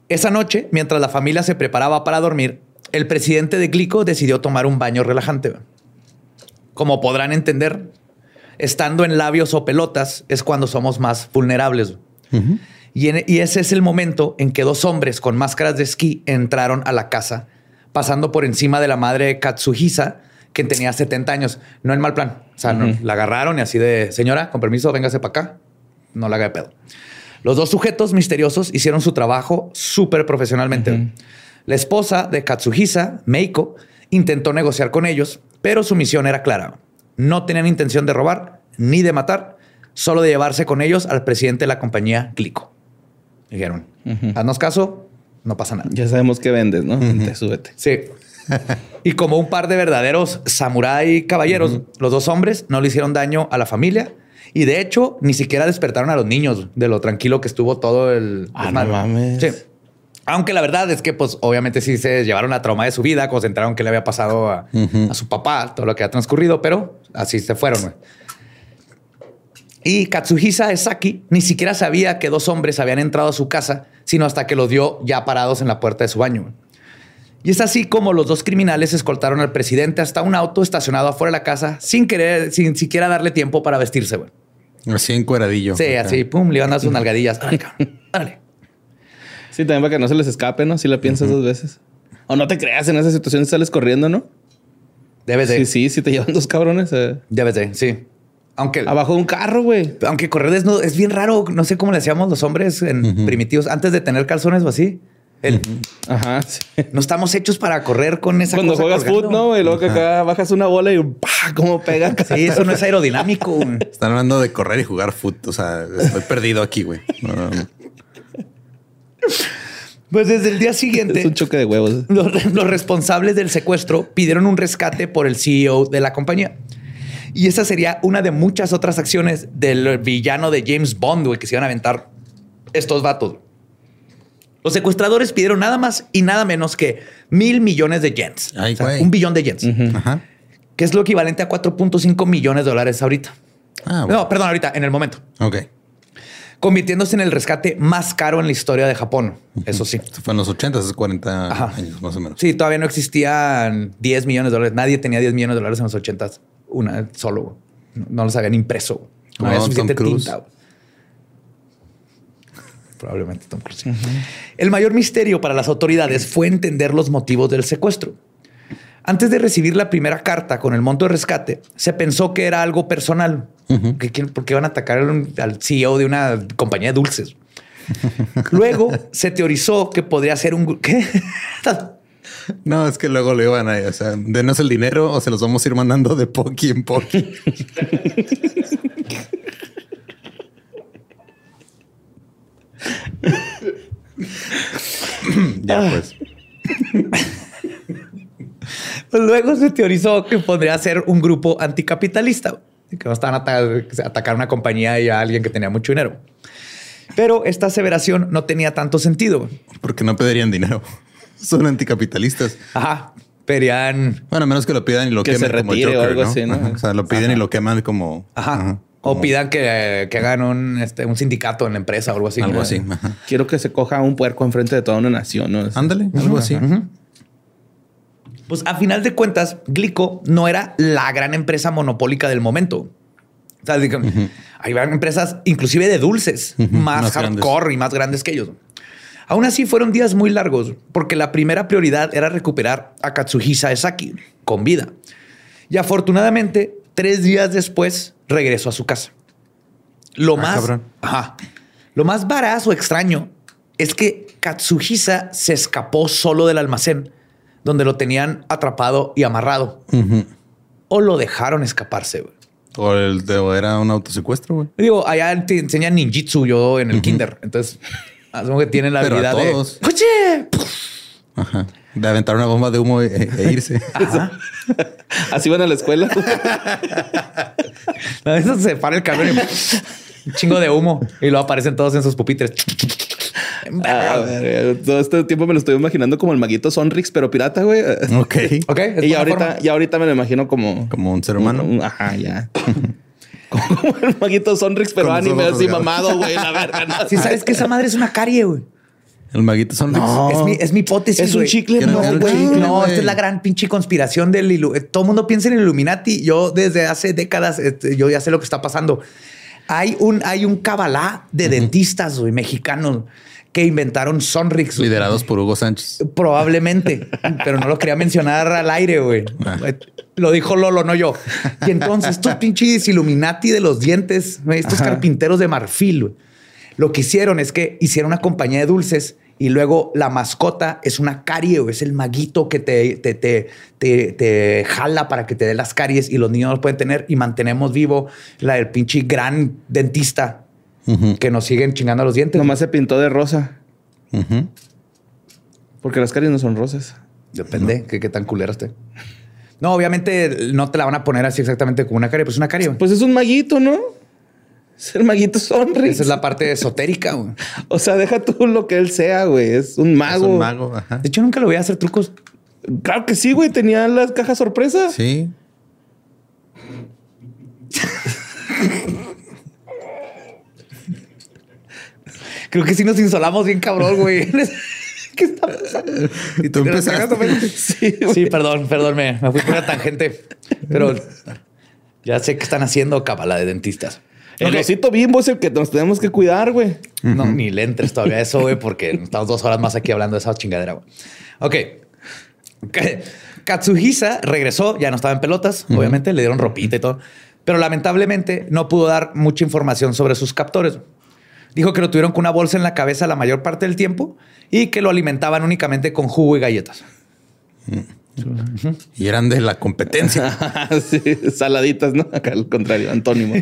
Esa noche, mientras la familia se preparaba para dormir, el presidente de Glico decidió tomar un baño relajante. Como podrán entender, estando en labios o pelotas es cuando somos más vulnerables. y, y, ese es el momento en que dos hombres con máscaras de esquí entraron a la casa, pasando por encima de la madre Katsuhisa, que tenía 70 años. No en mal plan. O sea, la agarraron y así de, señora, con permiso, véngase para acá. No la haga de pedo. Los dos sujetos misteriosos hicieron su trabajo súper profesionalmente. La esposa de Katsuhisa, Meiko, intentó negociar con ellos, pero su misión era clara. No tenían intención de robar ni de matar, solo de llevarse con ellos al presidente de la compañía Glico. Dijeron, haznos caso, no pasa nada. Ya sabemos que vendes, ¿no? Te súbete. Sí. y como un par de verdaderos samurái caballeros, los dos hombres no le hicieron daño a la familia y de hecho ni siquiera despertaron a los niños de lo tranquilo que estuvo todo el. Ah, no mames. Sí. Aunque la verdad es que, pues, obviamente sí se llevaron la trauma de su vida, concentraron que le había pasado a, su papá, todo lo que ha transcurrido, pero así se fueron. Y Katsuhisa Esaki ni siquiera sabía que dos hombres habían entrado a su casa, sino hasta que los dio ya parados en la puerta de su baño. Y es así como los dos criminales escoltaron al presidente hasta un auto estacionado afuera de la casa sin querer, sin siquiera darle tiempo para vestirse. Güey. Así encueradillo. Sí, así, pum, le iban a dar sus nalgadillas. Dale, Sí, también para que no se les escape, ¿no? Si la piensas dos veces. O no te creas, en esa situación sales corriendo, ¿no? Debe ser. Sí, sí, si te llevan dos cabrones. Eh. Debe ser, sí. Aunque abajo de un carro, güey. Aunque correr desnudo es bien raro. No sé cómo le hacíamos los hombres en primitivos antes de tener calzones o así. Ajá. No estamos hechos para correr con esa Cuando juegas fútbol, ¿no? Y luego que acá bajas una bola y ¡pah! ¿Cómo pega? Sí, eso no es aerodinámico. Están hablando de correr y jugar fútbol. O sea, estoy perdido aquí, güey. Pues desde el día siguiente. Es un choque de huevos. Los, los, responsables del secuestro pidieron un rescate por el CEO de la compañía. Y esa sería una de muchas otras acciones del villano de James Bond, güey, que se iban a aventar estos vatos. Los secuestradores pidieron nada más y nada menos que mil millones de yens. un billón de yens. Que es lo equivalente a 4.5 millones de dólares ahorita. Ah, no, perdón, ahorita, en el momento. Ok. Convirtiéndose en el rescate más caro en la historia de Japón. Eso sí. fue en los 80, hace 40 años más o menos. Sí, todavía no existían 10 millones de dólares. Nadie tenía 10 millones de dólares en los 80. Una solo. No, los habían impreso. No, había suficiente tinta probablemente Tom Cruise. El mayor misterio para las autoridades fue entender los motivos del secuestro. Antes de recibir la primera carta con el monto de rescate, se pensó que era algo personal, porque iban a atacar al CEO de una compañía de dulces. Luego se teorizó que podría ser un... ¿Qué? No, es que luego le iban a... O sea, denos el dinero o se los vamos a ir mandando de poqui en poqui. ya pues. Luego se teorizó que podría ser un grupo anticapitalista, que no estaban a atacar una compañía y a alguien que tenía mucho dinero. Pero esta aseveración no tenía tanto sentido. Porque no pedirían dinero. Son anticapitalistas. Ajá. Pedían. Bueno, a menos que lo pidan y lo quemen como Joker, o algo así, ¿no? O sea, lo piden y lo queman como. Ajá. O pidan que, que hagan un, este, un sindicato en la empresa o algo así. Algo así. Quiero que se coja un puerco enfrente de toda una nación. ¿no? Ándale, algo así. Pues a final de cuentas, Glico no era la gran empresa monopólica del momento. O sea, hay empresas inclusive de dulces más, hardcore y más grandes que ellos. Aún así fueron días muy largos porque la primera prioridad era recuperar a Katsuhisa Esaki con vida. Y afortunadamente, tres días después regresó a su casa. Lo ah, más, lo más varaz o extraño es que Katsuhisa se escapó solo del almacén donde lo tenían atrapado y amarrado. O lo dejaron escaparse, güey. O, el, era un autosecuestro, güey. Digo, allá te enseñan ninjitsu yo en el kinder. Entonces, asumo que tienen la habilidad de... ¡Oye! Ajá. De aventar una bomba de humo e, e irse. Así van a la escuela. a veces se para el camión y un chingo de humo y luego aparecen todos en sus pupitres. todo este tiempo me lo estoy imaginando como el maguito Sonrix, pero pirata, güey. Ok. Ok. Y ahorita, y ahorita me lo imagino como... Como un ser humano. ajá, ya. como el maguito Sonrix, pero anime así mamado, güey. La verga. Si sabes que esa madre es una carie, güey. El maguito Sonrix. No, es mi, es mi hipótesis. Es un chicle, no, güey. No, esta es la gran pinche conspiración del Todo el mundo piensa en el Illuminati. Yo desde hace décadas, este, yo ya sé lo que está pasando. Hay un, hay un cabalá de dentistas, güey, mexicanos que inventaron Sonrix. Liderados por Hugo Sánchez. Probablemente, pero no lo quería mencionar al aire, güey. Ah. Lo dijo Lolo, no yo. Y entonces estos pinches Illuminati de los dientes, estos carpinteros de marfil, lo que hicieron es que hicieron una compañía de dulces y luego la mascota es una carie, o es el maguito que te, te, te, te, jala para que te dé las caries y los niños los pueden tener y mantenemos vivo la del pinche gran dentista que nos siguen chingando los dientes. Nomás se pintó de rosa. Porque las caries no son rosas. Depende que qué tan culera esté. No, obviamente no te la van a poner así exactamente como una carie, pues una carie. Pues es un maguito, ¿no? Ser maguito sonríe. Esa es la parte esotérica, güey. O sea, deja tú lo que él sea, güey. Es un mago. Es un mago, ajá. De hecho, nunca lo voy a hacer trucos. Claro que sí, güey. Tenía las cajas sorpresa. Sí. Creo que sí nos insolamos bien cabrón, güey. ¿Qué está pasando? Y tú empezaste. Sí, sí, perdón, perdón, me, me fui por una tangente. Pero ya sé que están haciendo cabala de dentistas. El osito bimbo es el que nos tenemos que cuidar, güey. No, ni le entres todavía eso, güey, porque estamos dos horas más aquí hablando de esa chingadera, güey. Ok. Katsuhisa regresó, ya no estaba en pelotas, obviamente, le dieron ropita y todo, pero lamentablemente no pudo dar mucha información sobre sus captores. Dijo que lo tuvieron con una bolsa en la cabeza la mayor parte del tiempo y que lo alimentaban únicamente con jugo y galletas. Y eran de la competencia. saladitas, ¿no? Acá al contrario, antónimo.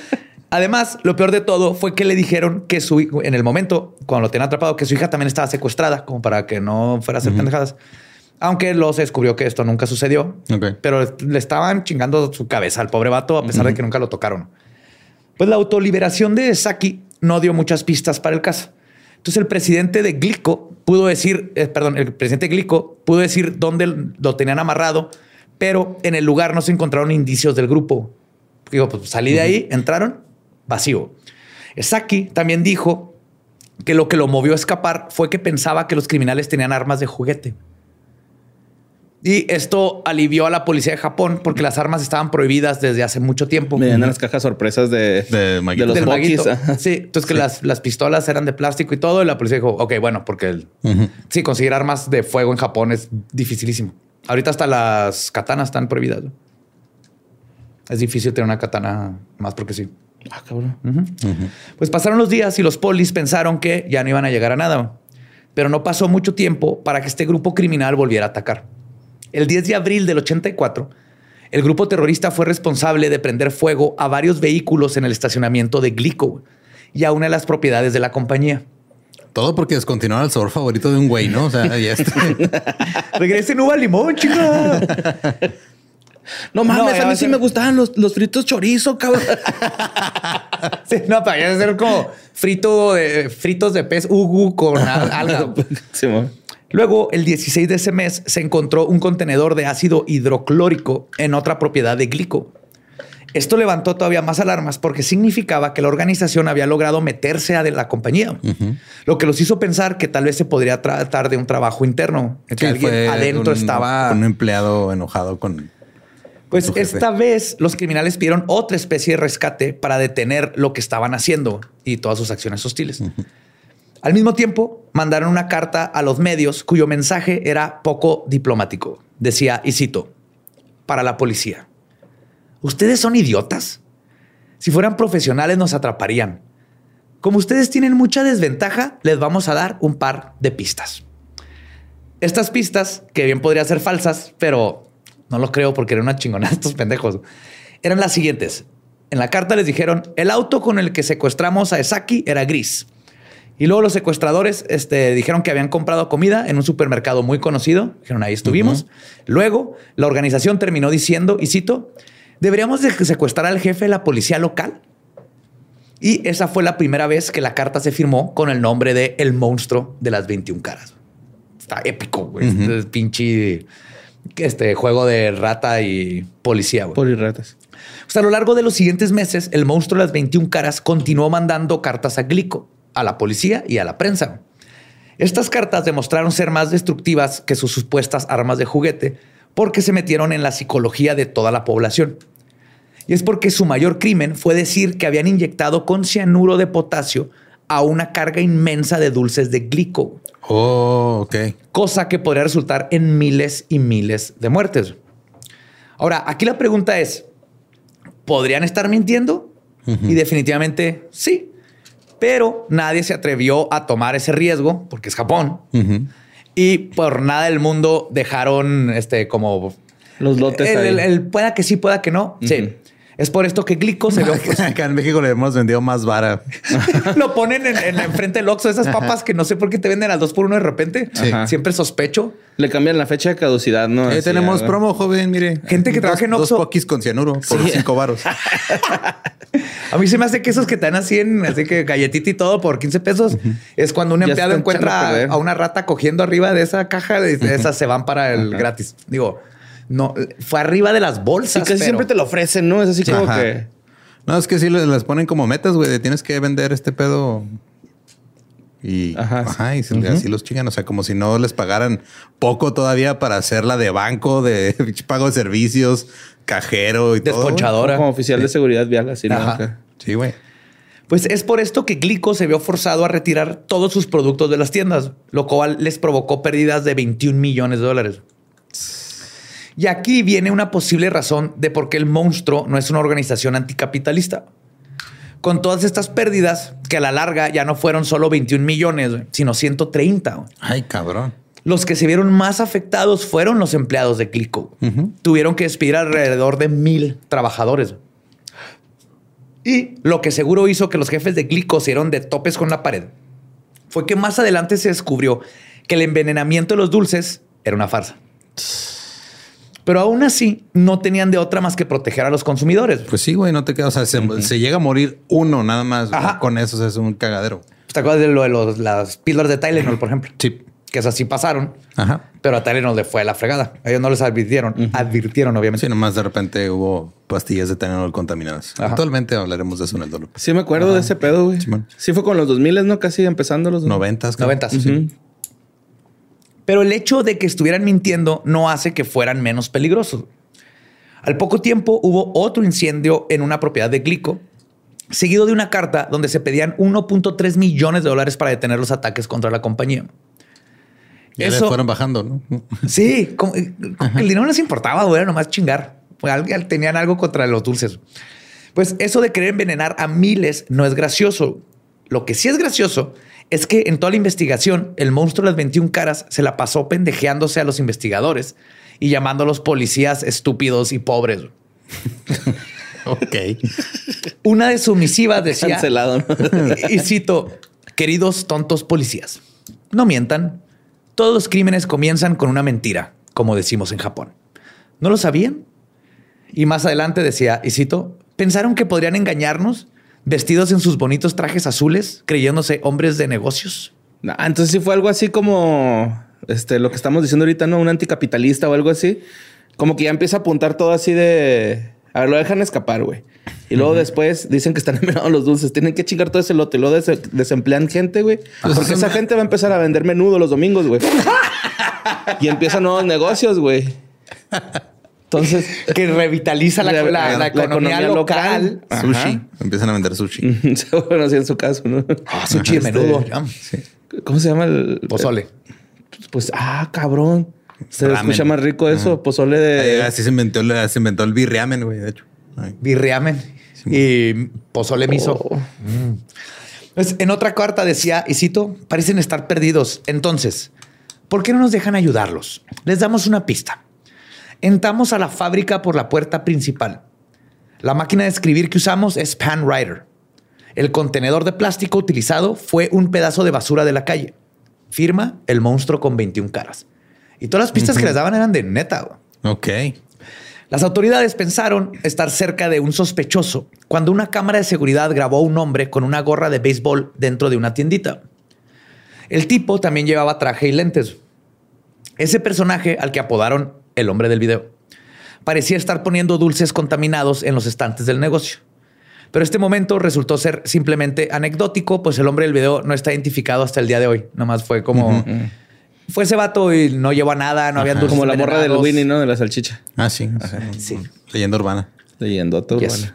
Además, lo peor de todo fue que le dijeron que su en el momento, cuando lo tenían atrapado, que su hija también estaba secuestrada, como para que no fuera a hacer pendejadas. Aunque luego se descubrió que esto nunca sucedió. Pero le estaban chingando su cabeza al pobre vato, a pesar de que nunca lo tocaron. Pues la autoliberación de Saki no dio muchas pistas para el caso. Entonces el presidente de Glico pudo decir, eh, perdón, el presidente Glico pudo decir dónde lo tenían amarrado, pero en el lugar no se encontraron indicios del grupo. Digo, pues salí de ahí, entraron, vacío. Saki también dijo que lo que lo movió a escapar fue que pensaba que los criminales tenían armas de juguete. Y esto alivió a la policía de Japón porque las armas estaban prohibidas desde hace mucho tiempo. Me las cajas sorpresas de, de, los maguito. Sí, entonces que las, las, pistolas eran de plástico y todo. Y la policía dijo, ok, bueno, porque sí, conseguir armas de fuego en Japón es dificilísimo. Ahorita hasta las katanas están prohibidas. Es difícil tener una katana más porque sí. Ah, cabrón. Pues pasaron los días y los polis pensaron que ya no iban a llegar a nada. Pero no pasó mucho tiempo para que este grupo criminal volviera a atacar. El 10 de abril del 84, el grupo terrorista fue responsable de prender fuego a varios vehículos en el estacionamiento de Glico y a una de las propiedades de la compañía. Todo porque descontinuaron el sabor favorito de un güey, ¿no? O sea, ya está. Regresen uva limón, chica. No mames, a mí sí me gustaban los, fritos chorizo, cabrón. sí, no, para ser como frito de, fritos de pez ugu con algo. Sí, Luego, el 16 de ese mes, se encontró un contenedor de ácido hidroclórico en otra propiedad de Glico. Esto levantó todavía más alarmas porque significaba que la organización había logrado meterse a de la compañía, lo que los hizo pensar que tal vez se podría tratar de un trabajo interno, que alguien adentro estaba un empleado enojado con. Pues esta vez los criminales pidieron otra especie de rescate para detener lo que estaban haciendo y todas sus acciones hostiles. Al mismo tiempo, mandaron una carta a los medios cuyo mensaje era poco diplomático. Decía, y cito, para la policía. ¿Ustedes son idiotas? Si fueran profesionales nos atraparían. Como ustedes tienen mucha desventaja, les vamos a dar un par de pistas. Estas pistas, que bien podrían ser falsas, pero no lo creo porque eran una chingonada estos pendejos, eran las siguientes. En la carta les dijeron, el auto con el que secuestramos a Esaki era gris. Y luego los secuestradores este, dijeron que habían comprado comida en un supermercado muy conocido. Dijeron, ahí estuvimos. Luego, la organización terminó diciendo, y cito, deberíamos de secuestrar al jefe de la policía local. Y esa fue la primera vez que la carta se firmó con el nombre de El monstruo de las 21 caras. Está épico, güey. Este pinche este juego de rata y policía. Güey. Polirratas. O sea, a lo largo de los siguientes meses, el monstruo de las 21 caras continuó mandando cartas a Glico a la policía y a la prensa. Estas cartas demostraron ser más destructivas que sus supuestas armas de juguete porque se metieron en la psicología de toda la población. Y es porque su mayor crimen fue decir que habían inyectado con cianuro de potasio a una carga inmensa de dulces de glico. Oh, ok. Cosa que podría resultar en miles y miles de muertes. Ahora, aquí la pregunta es, ¿podrían estar mintiendo? Y definitivamente sí pero nadie se atrevió a tomar ese riesgo porque es Japón. Y por nada del mundo dejaron este como los lotes. El, pueda que sí, pueda que no. Sí. Es por esto que Glico se ve. Acá en México le hemos vendido más vara. Lo ponen en, en enfrente del Oxxo, esas papas que no sé por qué te venden al dos por uno de repente. Siempre sospecho. Le cambian la fecha de caducidad, ¿no? Eh, tenemos promo, joven, mire. Gente que trabaja en Oxxo. Dos poquis con cianuro por cinco varos. A mí se me hace que esos que te dan así en, así que galletita y todo por 15 pesos, es cuando un empleado encuentra a, una rata cogiendo arriba de esa caja, de, esas se van para el gratis. Digo, no, fue arriba de las bolsas. casi siempre te lo ofrecen, ¿no? Es así como que. No, es que sí les ponen como metas, güey. Tienes que vender este pedo. Y, ajá, y así los chingan. O sea, como si no les pagaran poco todavía para hacerla de banco, de pago de servicios, cajero y Desponchadora. Como oficial de seguridad vial, así, ¿no? Sí, güey. Pues es por esto que Glico se vio forzado a retirar todos sus productos de las tiendas, lo cual les provocó pérdidas de 21 millones de dólares. Y aquí viene una posible razón de por qué el monstruo no es una organización anticapitalista. Con todas estas pérdidas, que a la larga ya no fueron solo 21 millones, sino 130. Ay, cabrón. Los que se vieron más afectados fueron los empleados de Clico. Tuvieron que despedir alrededor de mil trabajadores. Y lo que seguro hizo que los jefes de Glico se dieron de topes con la pared fue que más adelante se descubrió que el envenenamiento de los dulces era una farsa. Pero aún así no tenían de otra más que proteger a los consumidores. Pues sí, güey, no te quedas. O sea, se, llega a morir uno nada más con eso. es un cagadero. ¿Te acuerdas de lo de los, las píldoras de Tylenol, por ejemplo? Sí. Que esas sí pasaron. Ajá. Pero a Tylenol le fue a la fregada. Ellos no les advirtieron. Advirtieron, obviamente. Sí, nomás de repente hubo pastillas de Tylenol contaminadas. Actualmente hablaremos de eso en el dolor. Sí, me acuerdo de ese pedo, güey. Sí, fue con los 2000, ¿no? Casi empezando los 90. 90. Sí. Pero el hecho de que estuvieran mintiendo no hace que fueran menos peligrosos. Al poco tiempo hubo otro incendio en una propiedad de Glico, seguido de una carta donde se pedían 1.3 millones de dólares para detener los ataques contra la compañía. Ya Eso fueron bajando, ¿no? Sí, como, el dinero no les importaba, güey, nomás chingar. Tenían algo contra los dulces. Pues eso de querer envenenar a miles no es gracioso. Lo que sí es gracioso es que en toda la investigación, el monstruo de las 21 caras se la pasó pendejeándose a los investigadores y llamando a los policías estúpidos y pobres. ok. Una de sus misivas decía... Cancelado. y cito, queridos tontos policías, no mientan. Todos los crímenes comienzan con una mentira, como decimos en Japón. ¿No lo sabían? Y más adelante decía, y cito, pensaron que podrían engañarnos vestidos en sus bonitos trajes azules, creyéndose hombres de negocios. entonces sí fue algo así como este, lo que estamos diciendo ahorita, ¿no? Un anticapitalista o algo así. Como que ya empieza a apuntar todo así de. A ver, lo dejan escapar, güey. Y luego después dicen que están envenenados los dulces. Tienen que chingar todo ese lote. Y luego desemplean gente, güey. Pues Porque esa gente va a empezar a vender menudo los domingos, güey. y empiezan nuevos negocios, güey. Entonces, que revitaliza la, economía, local. Sushi. Empiezan a vender sushi. bueno, así en su caso, ¿no? Ah, sushi de menudo. ¿Cómo se llama el pozole? Pues, ah, cabrón. Se escucha más rico eso, pozole de. así se inventó, se inventó el birriamen, güey, de hecho. birriamen y pozole miso. Oh. Mm. Pues, en otra carta decía, y cito, parecen estar perdidos. Entonces, ¿por qué no nos dejan ayudarlos? Les damos una pista. Entramos a la fábrica por la puerta principal. La máquina de escribir que usamos es Panwriter. El contenedor de plástico utilizado fue un pedazo de basura de la calle. Firma el monstruo con 21 caras. Y todas las pistas que les daban eran de neta. Ok. Las autoridades pensaron estar cerca de un sospechoso cuando una cámara de seguridad grabó a un hombre con una gorra de béisbol dentro de una tiendita. El tipo también llevaba traje y lentes. Ese personaje al que apodaron el hombre del video parecía estar poniendo dulces contaminados en los estantes del negocio. Pero este momento resultó ser simplemente anecdótico, pues el hombre del video no está identificado hasta el día de hoy. Nomás fue como... Fue ese vato y no llevó a nada, no había dulces Como la morra del Winnie, ¿no? De la salchicha. Ah, sí. sí. Leyenda urbana. Leyenda urbana.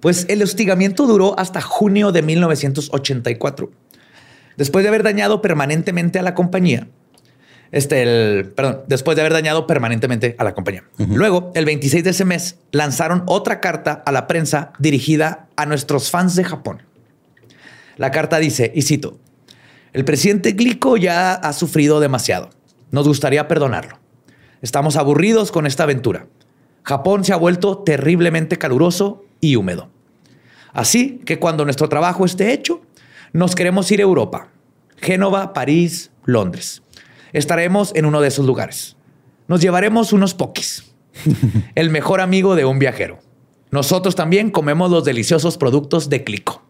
Pues el hostigamiento duró hasta junio de 1984. Después de haber dañado permanentemente a la compañía, este, el, perdón, después de haber dañado permanentemente a la compañía. Luego, el 26 de ese mes, lanzaron otra carta a la prensa dirigida a nuestros fans de Japón. La carta dice, y cito, el presidente Glico ya ha sufrido demasiado. Nos gustaría perdonarlo. Estamos aburridos con esta aventura. Japón se ha vuelto terriblemente caluroso y húmedo. Así que cuando nuestro trabajo esté hecho, nos queremos ir a Europa. Génova, París, Londres. Estaremos en uno de esos lugares. Nos llevaremos unos pokis. El mejor amigo de un viajero. Nosotros también comemos los deliciosos productos de Clico.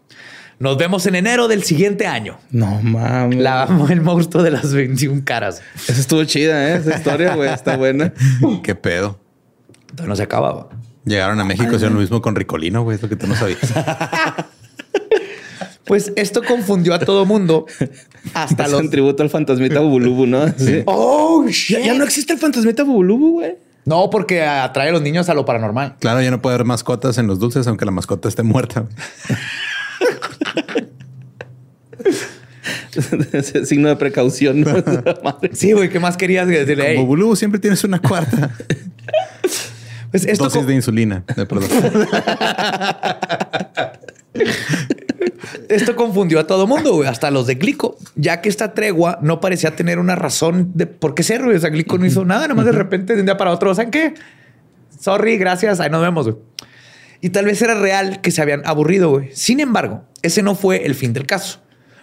Nos vemos en enero del siguiente año. No mames. La el monstruo de las 21 caras. Esa estuvo chida, ¿eh? Esa historia, güey, está buena. Qué pedo. Entonces no se acababa. Llegaron a México, hicieron lo mismo con Ricolino, güey, eso que tú no sabías. Pues esto confundió a todo mundo. Hasta los... un tributo al fantasmita Bubulubu, ¿no? Oh, shit. Ya, no existe el fantasmita Bubulubu, güey. No, porque atrae a los niños a lo paranormal. Claro, ya no puede haber mascotas en los dulces, aunque la mascota esté muerta. Signo de precaución. sí, güey, ¿qué más querías decirle? Como siempre tienes una cuarta. Pues esto Dosis de insulina. Perdón. Esto confundió a todo mundo, güey, hasta los de Glico, ya que esta tregua no parecía tener una razón de por qué ser, güey. O sea, Glico no hizo nada, nada más de repente de un día para otro, ¿saben qué? Sorry, gracias, ahí nos vemos, güey. Y tal vez era real que se habían aburrido, güey. Sin embargo, ese no fue el fin del caso,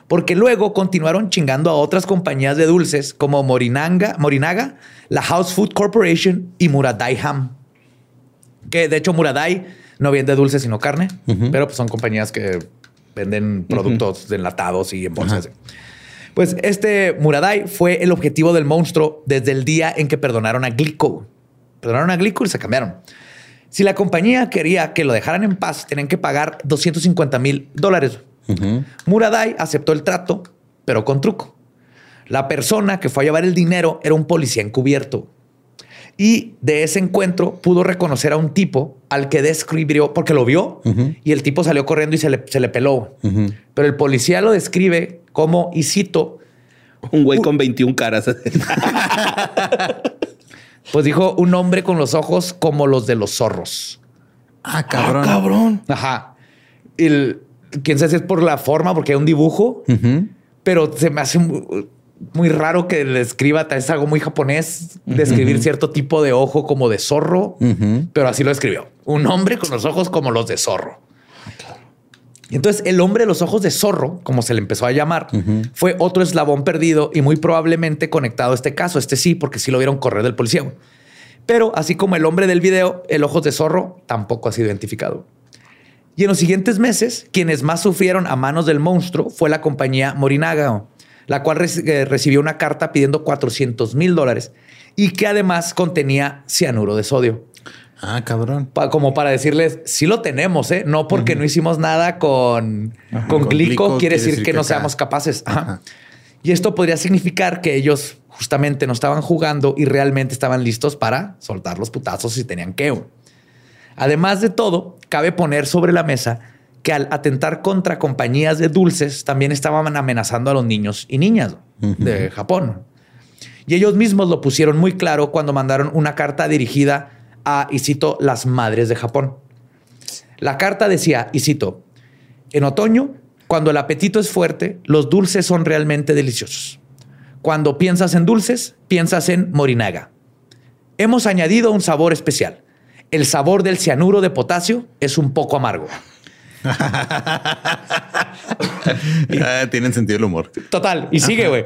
porque luego continuaron chingando a otras compañías de dulces como Morinanga, Morinaga, la House Food Corporation y Muradai Ham. Que de hecho Muradai no vende dulces sino carne, pero pues son compañías que venden productos enlatados y en bolsas. Pues este Muradai fue el objetivo del monstruo desde el día en que perdonaron a Glico. Perdonaron a Glico y se cambiaron. Si la compañía quería que lo dejaran en paz, tenían que pagar 250 mil dólares. Muradai aceptó el trato, pero con truco. La persona que fue a llevar el dinero era un policía encubierto. Y de ese encuentro pudo reconocer a un tipo al que describió, porque lo vio, y el tipo salió corriendo y se le, se le peló. Pero el policía lo describe como, y cito, un güey con 21 caras. pues dijo, un hombre con los ojos como los de los zorros. Ah, cabrón. Ah, cabrón. Ajá. El, quién sabe si es por la forma, porque hay un dibujo, pero se me hace muy raro que le escriba, es algo muy japonés, describir cierto tipo de ojo como de zorro, pero así lo escribió. Un hombre con los ojos como los de zorro. Y entonces el hombre de los ojos de zorro, como se le empezó a llamar, fue otro eslabón perdido y muy probablemente conectado a este caso. Este sí, porque sí lo vieron correr del policía. Pero así como el hombre del video, el ojos de zorro tampoco ha sido identificado. Y en los siguientes meses, quienes más sufrieron a manos del monstruo fue la compañía Morinaga, la cual eh, recibió una carta pidiendo 400 mil dólares y que además contenía cianuro de sodio. Ah, cabrón. como para decirles, sí lo tenemos, ¿eh? No porque no hicimos nada con, con, glico, quiere decir, que, no seamos capaces. Y esto podría significar que ellos justamente no estaban jugando y realmente estaban listos para soltar los putazos si tenían que. Además de todo, cabe poner sobre la mesa que al atentar contra compañías de dulces también estaban amenazando a los niños y niñas de Japón. Y ellos mismos lo pusieron muy claro cuando mandaron una carta dirigida a, y cito, las madres de Japón. La carta decía, y cito, en otoño, cuando el apetito es fuerte, los dulces son realmente deliciosos. Cuando piensas en dulces, piensas en morinaga. Hemos añadido un sabor especial. El sabor del cianuro de potasio es un poco amargo. Ah, tienen sentido el humor. Total. Y sigue, güey.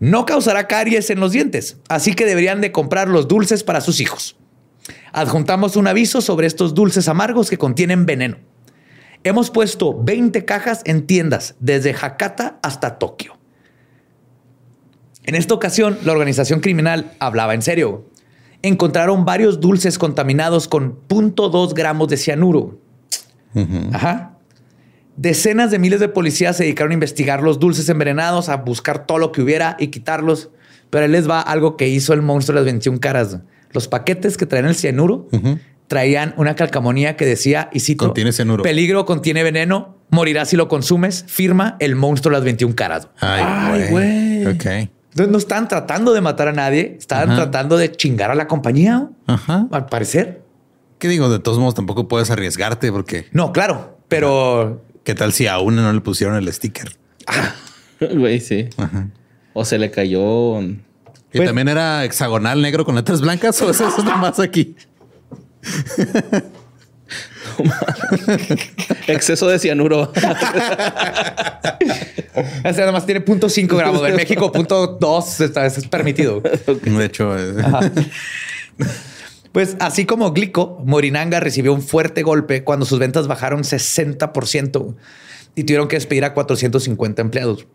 No causará caries en los dientes, así que deberían de comprar los dulces para sus hijos. Adjuntamos un aviso sobre estos dulces amargos que contienen veneno. Hemos puesto 20 cajas en tiendas desde Hakata hasta Tokio. En esta ocasión, la organización criminal hablaba en serio. Encontraron varios dulces contaminados con 0.2 gramos de cianuro. Ajá. Decenas de miles de policías se dedicaron a investigar los dulces envenenados, a buscar todo lo que hubiera y quitarlos. Pero ahí les va algo que hizo el monstruo de las 21 caras. Los paquetes que traían el cianuro traían una calcamonía que decía, y cito, contiene cianuro. Peligro, contiene veneno, morirás si lo consumes, firma el monstruo de las 21 caras. Ay, güey. Ok. Entonces no están tratando de matar a nadie, estaban tratando de chingar a la compañía, Ajá. al parecer. ¿Qué digo? De todos modos, tampoco puedes arriesgarte porque. No, claro, pero. ¿Qué tal si a una no le pusieron el sticker? Güey, sí. O se le cayó. ¿Y pues también era hexagonal negro con letras blancas o eso es más aquí? Exceso de cianuro. Ese además tiene 0.5 gramos. En México, 0.2 es permitido. De hecho, pues así como Glico, Morinanga recibió un fuerte golpe cuando sus ventas bajaron 60% y tuvieron que despedir a 450 empleados.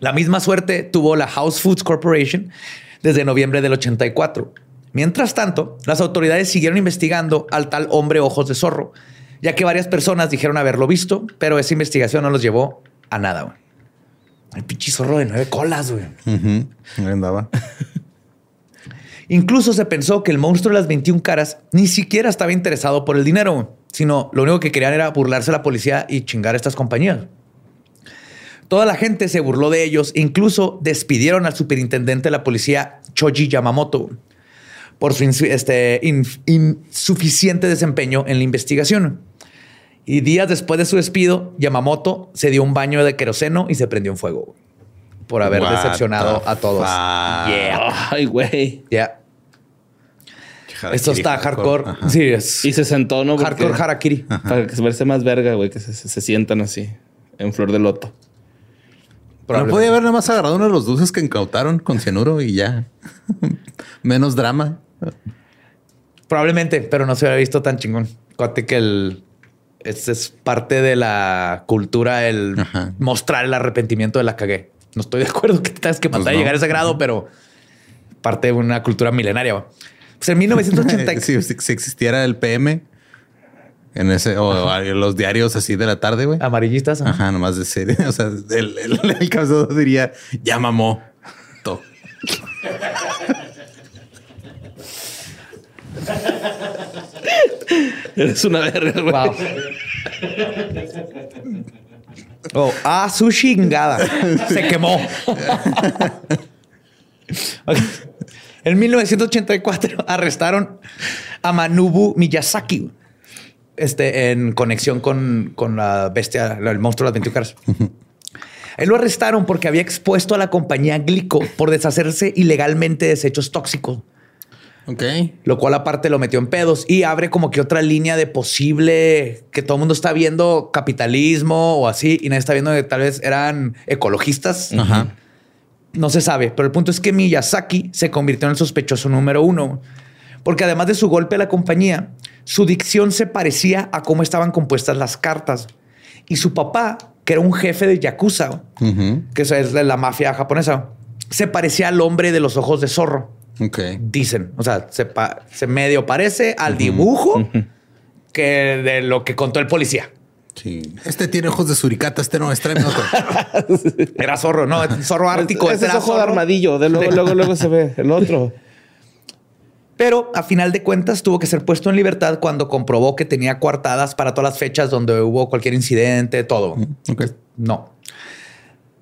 La misma suerte tuvo la House Foods Corporation desde noviembre del 84. Mientras tanto, las autoridades siguieron investigando al tal hombre ojos de zorro, ya que varias personas dijeron haberlo visto, pero esa investigación no los llevó a nada. El pinche zorro de nueve colas, güey. andaba. Incluso se pensó que el monstruo de las 21 caras ni siquiera estaba interesado por el dinero, sino lo único que querían era burlarse a la policía y chingar a estas compañías. Toda la gente se burló de ellos, incluso despidieron al superintendente de la policía, Choji Yamamoto, por su este, insuficiente desempeño en la investigación. Y días después de su despido, Yamamoto se dio un baño de queroseno y se prendió en fuego por haber decepcionado a todos. Yeah. Ay, güey. Ya. Esto está hardcore. Sí, es. Y se sentó, ¿no? hardcore harakiri. Para que se verse más verga, güey, que se, sientan así, en flor de loto. No podía haber nada más agarrado uno de los dulces que incautaron con cianuro y ya. Menos drama. Probablemente, pero no se hubiera visto tan chingón. Cuate que el. Es, es parte de la cultura el mostrar el arrepentimiento de la cagué. No estoy de acuerdo que tengas que matar pues llegar a ese grado, pero parte de una cultura milenaria. Pues en 1980. si, si, existiera el PM en ese, o, los diarios así de la tarde, güey. Amarillistas. Ajá, nomás de serie. O sea, el, el, caso diría ya mamó. Todo. Eres una verga, güey. Wow. Oh, ah, su chingada. Se quemó. En 1984 arrestaron a Manubu Miyazaki este, en conexión con, con la bestia, el monstruo de las 21 caras. Él lo arrestaron porque había expuesto a la compañía Glico por deshacerse ilegalmente de desechos tóxicos. Ok. Lo cual aparte lo metió en pedos y abre como que otra línea de posible que todo el mundo está viendo capitalismo o así y nadie está viendo que tal vez eran ecologistas. Ajá. No se sabe, pero el punto es que Miyazaki se convirtió en el sospechoso número uno. Porque además de su golpe a la compañía, su dicción se parecía a cómo estaban compuestas las cartas. Y su papá, que era un jefe de Yakuza, que es la mafia japonesa, se parecía al hombre de los ojos de zorro. Dicen, o sea, se, medio parece al dibujo que de lo que contó el policía. Sí. Este tiene ojos de suricata, este no, es Era zorro, no, zorro ártico. Ese es ojo de armadillo, de luego, luego, luego se ve el otro. Pero a final de cuentas tuvo que ser puesto en libertad cuando comprobó que tenía coartadas para todas las fechas donde hubo cualquier incidente, todo. No.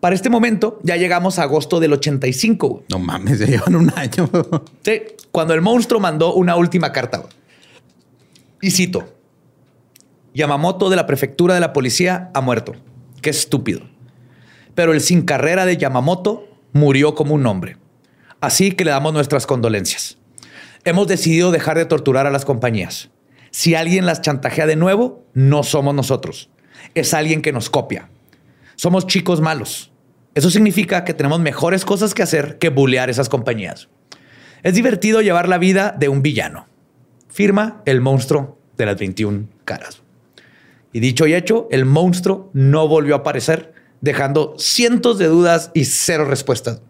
Para este momento ya llegamos a agosto del 85. No mames, ya llevan un año. sí, cuando el monstruo mandó una última carta. Y cito, Yamamoto de la prefectura de la policía ha muerto. Qué estúpido. Pero el sin carrera de Yamamoto murió como un hombre. Así que le damos nuestras condolencias. Hemos decidido dejar de torturar a las compañías. Si alguien las chantajea de nuevo, no somos nosotros. Es alguien que nos copia. Somos chicos malos. Eso significa que tenemos mejores cosas que hacer que bullear esas compañías. Es divertido llevar la vida de un villano. Firma el monstruo de las 21 caras. Y dicho y hecho, el monstruo no volvió a aparecer, dejando cientos de dudas y cero respuestas,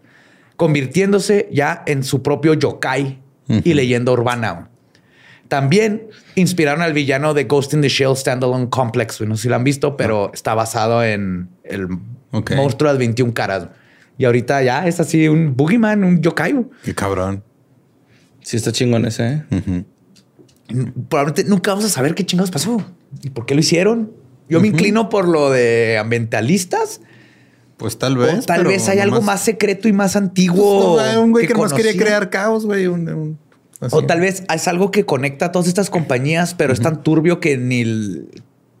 convirtiéndose ya en su propio yokai y leyenda urbana. También inspiraron al villano de Ghost in the Shell Standalone Complex. No sé si lo han visto, pero está basado en el monstruo de las 21 caras. Y ahorita ya es así un boogeyman, un yokai. Qué cabrón. Sí, está chingón ese. ¿eh? Probablemente nunca vamos a saber qué chingados pasó y por qué lo hicieron. Yo me inclino por lo de ambientalistas. Pues tal vez. tal vez hay algo más secreto y más antiguo. Pues, un güey que, más quería crear caos, güey. O tal vez es algo que conecta a todas estas compañías, pero es tan turbio que ni,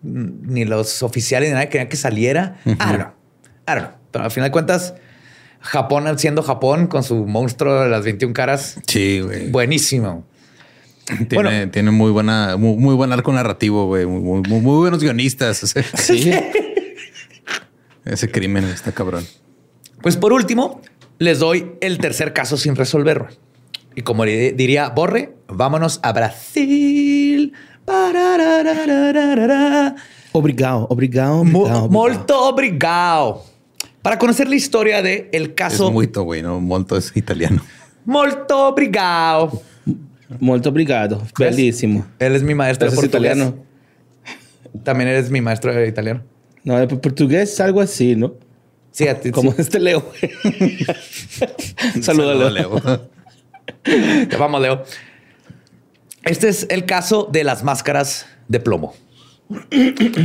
ni los oficiales ni nadie querían que saliera. Ah, no. Ah, no. Pero al final de cuentas, Japón siendo Japón con su monstruo de las 21 caras. Sí, güey. Buenísimo. Tiene, tiene muy buena, muy, buen arco narrativo, güey. Muy, muy, buenos guionistas. Sí. Ese crimen está cabrón. Pues por último, les doy el tercer caso sin resolver. Y como diría Borre, vámonos a Brasil. Obrigado, obrigado, Molto obrigado. Para conocer la historia de el caso. Es muito, güey, no molto es italiano. Molto obrigado. Molto obrigado. Bellísimo. Él es mi maestro de italiano. También eres mi maestro de italiano. No, de portugués algo así, ¿no? Sí, como este Leo. Saludos, Leo. Te vamos, Leo. Este es el caso de las máscaras de plomo.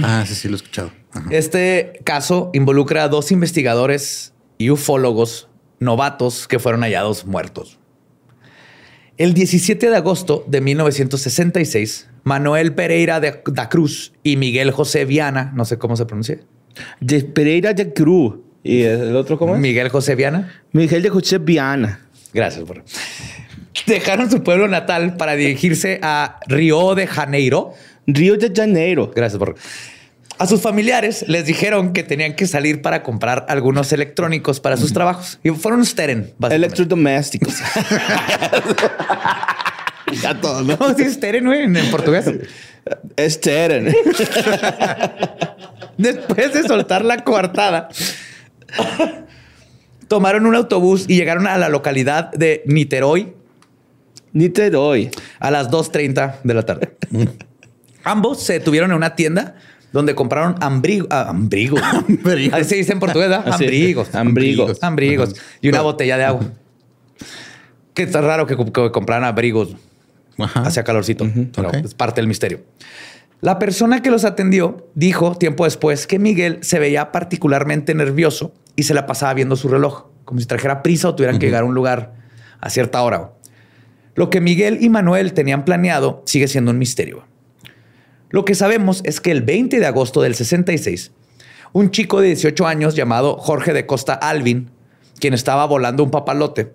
Ah, sí, sí, lo he escuchado. Este caso involucra a dos investigadores y ufólogos novatos que fueron hallados muertos. El 17 de agosto de 1966, Manuel Pereira de da Cruz y Miguel José Viana, no sé cómo se pronuncia. De Pereira de Cruz. ¿Y el otro cómo es? Miguel José Viana. Miguel de José Viana. Gracias. Por... Dejaron su pueblo natal para dirigirse a Río de Janeiro. Río de Janeiro. Gracias por a sus familiares les dijeron que tenían que salir para comprar algunos electrónicos para sus trabajos. Y fueron Steren. Electrodomésticos. ya todo, ¿no? sí, Steren, güey, en, portugués. Steren. Después de soltar la coartada, tomaron un autobús y llegaron a la localidad de Niterói. Niterói. A las 2.30 de la tarde. Ambos se detuvieron en una tienda donde compraron ambrigo, ah, ambrigo. Así se dice en portugués, ¿verdad? Ambrigos. Ambrigos. Ambrigos. Y una botella de agua. Que está raro que, compraran abrigos. Hacia calorcito. Pero es parte del misterio. La persona que los atendió dijo tiempo después que Miguel se veía particularmente nervioso y se la pasaba viendo su reloj, como si trajera prisa o tuvieran que llegar a un lugar a cierta hora. Lo que Miguel y Manuel tenían planeado sigue siendo un misterio. Lo que sabemos es que el 20 de agosto del 66, un chico de 18 años llamado Jorge de Costa Alvin, quien estaba volando un papalote,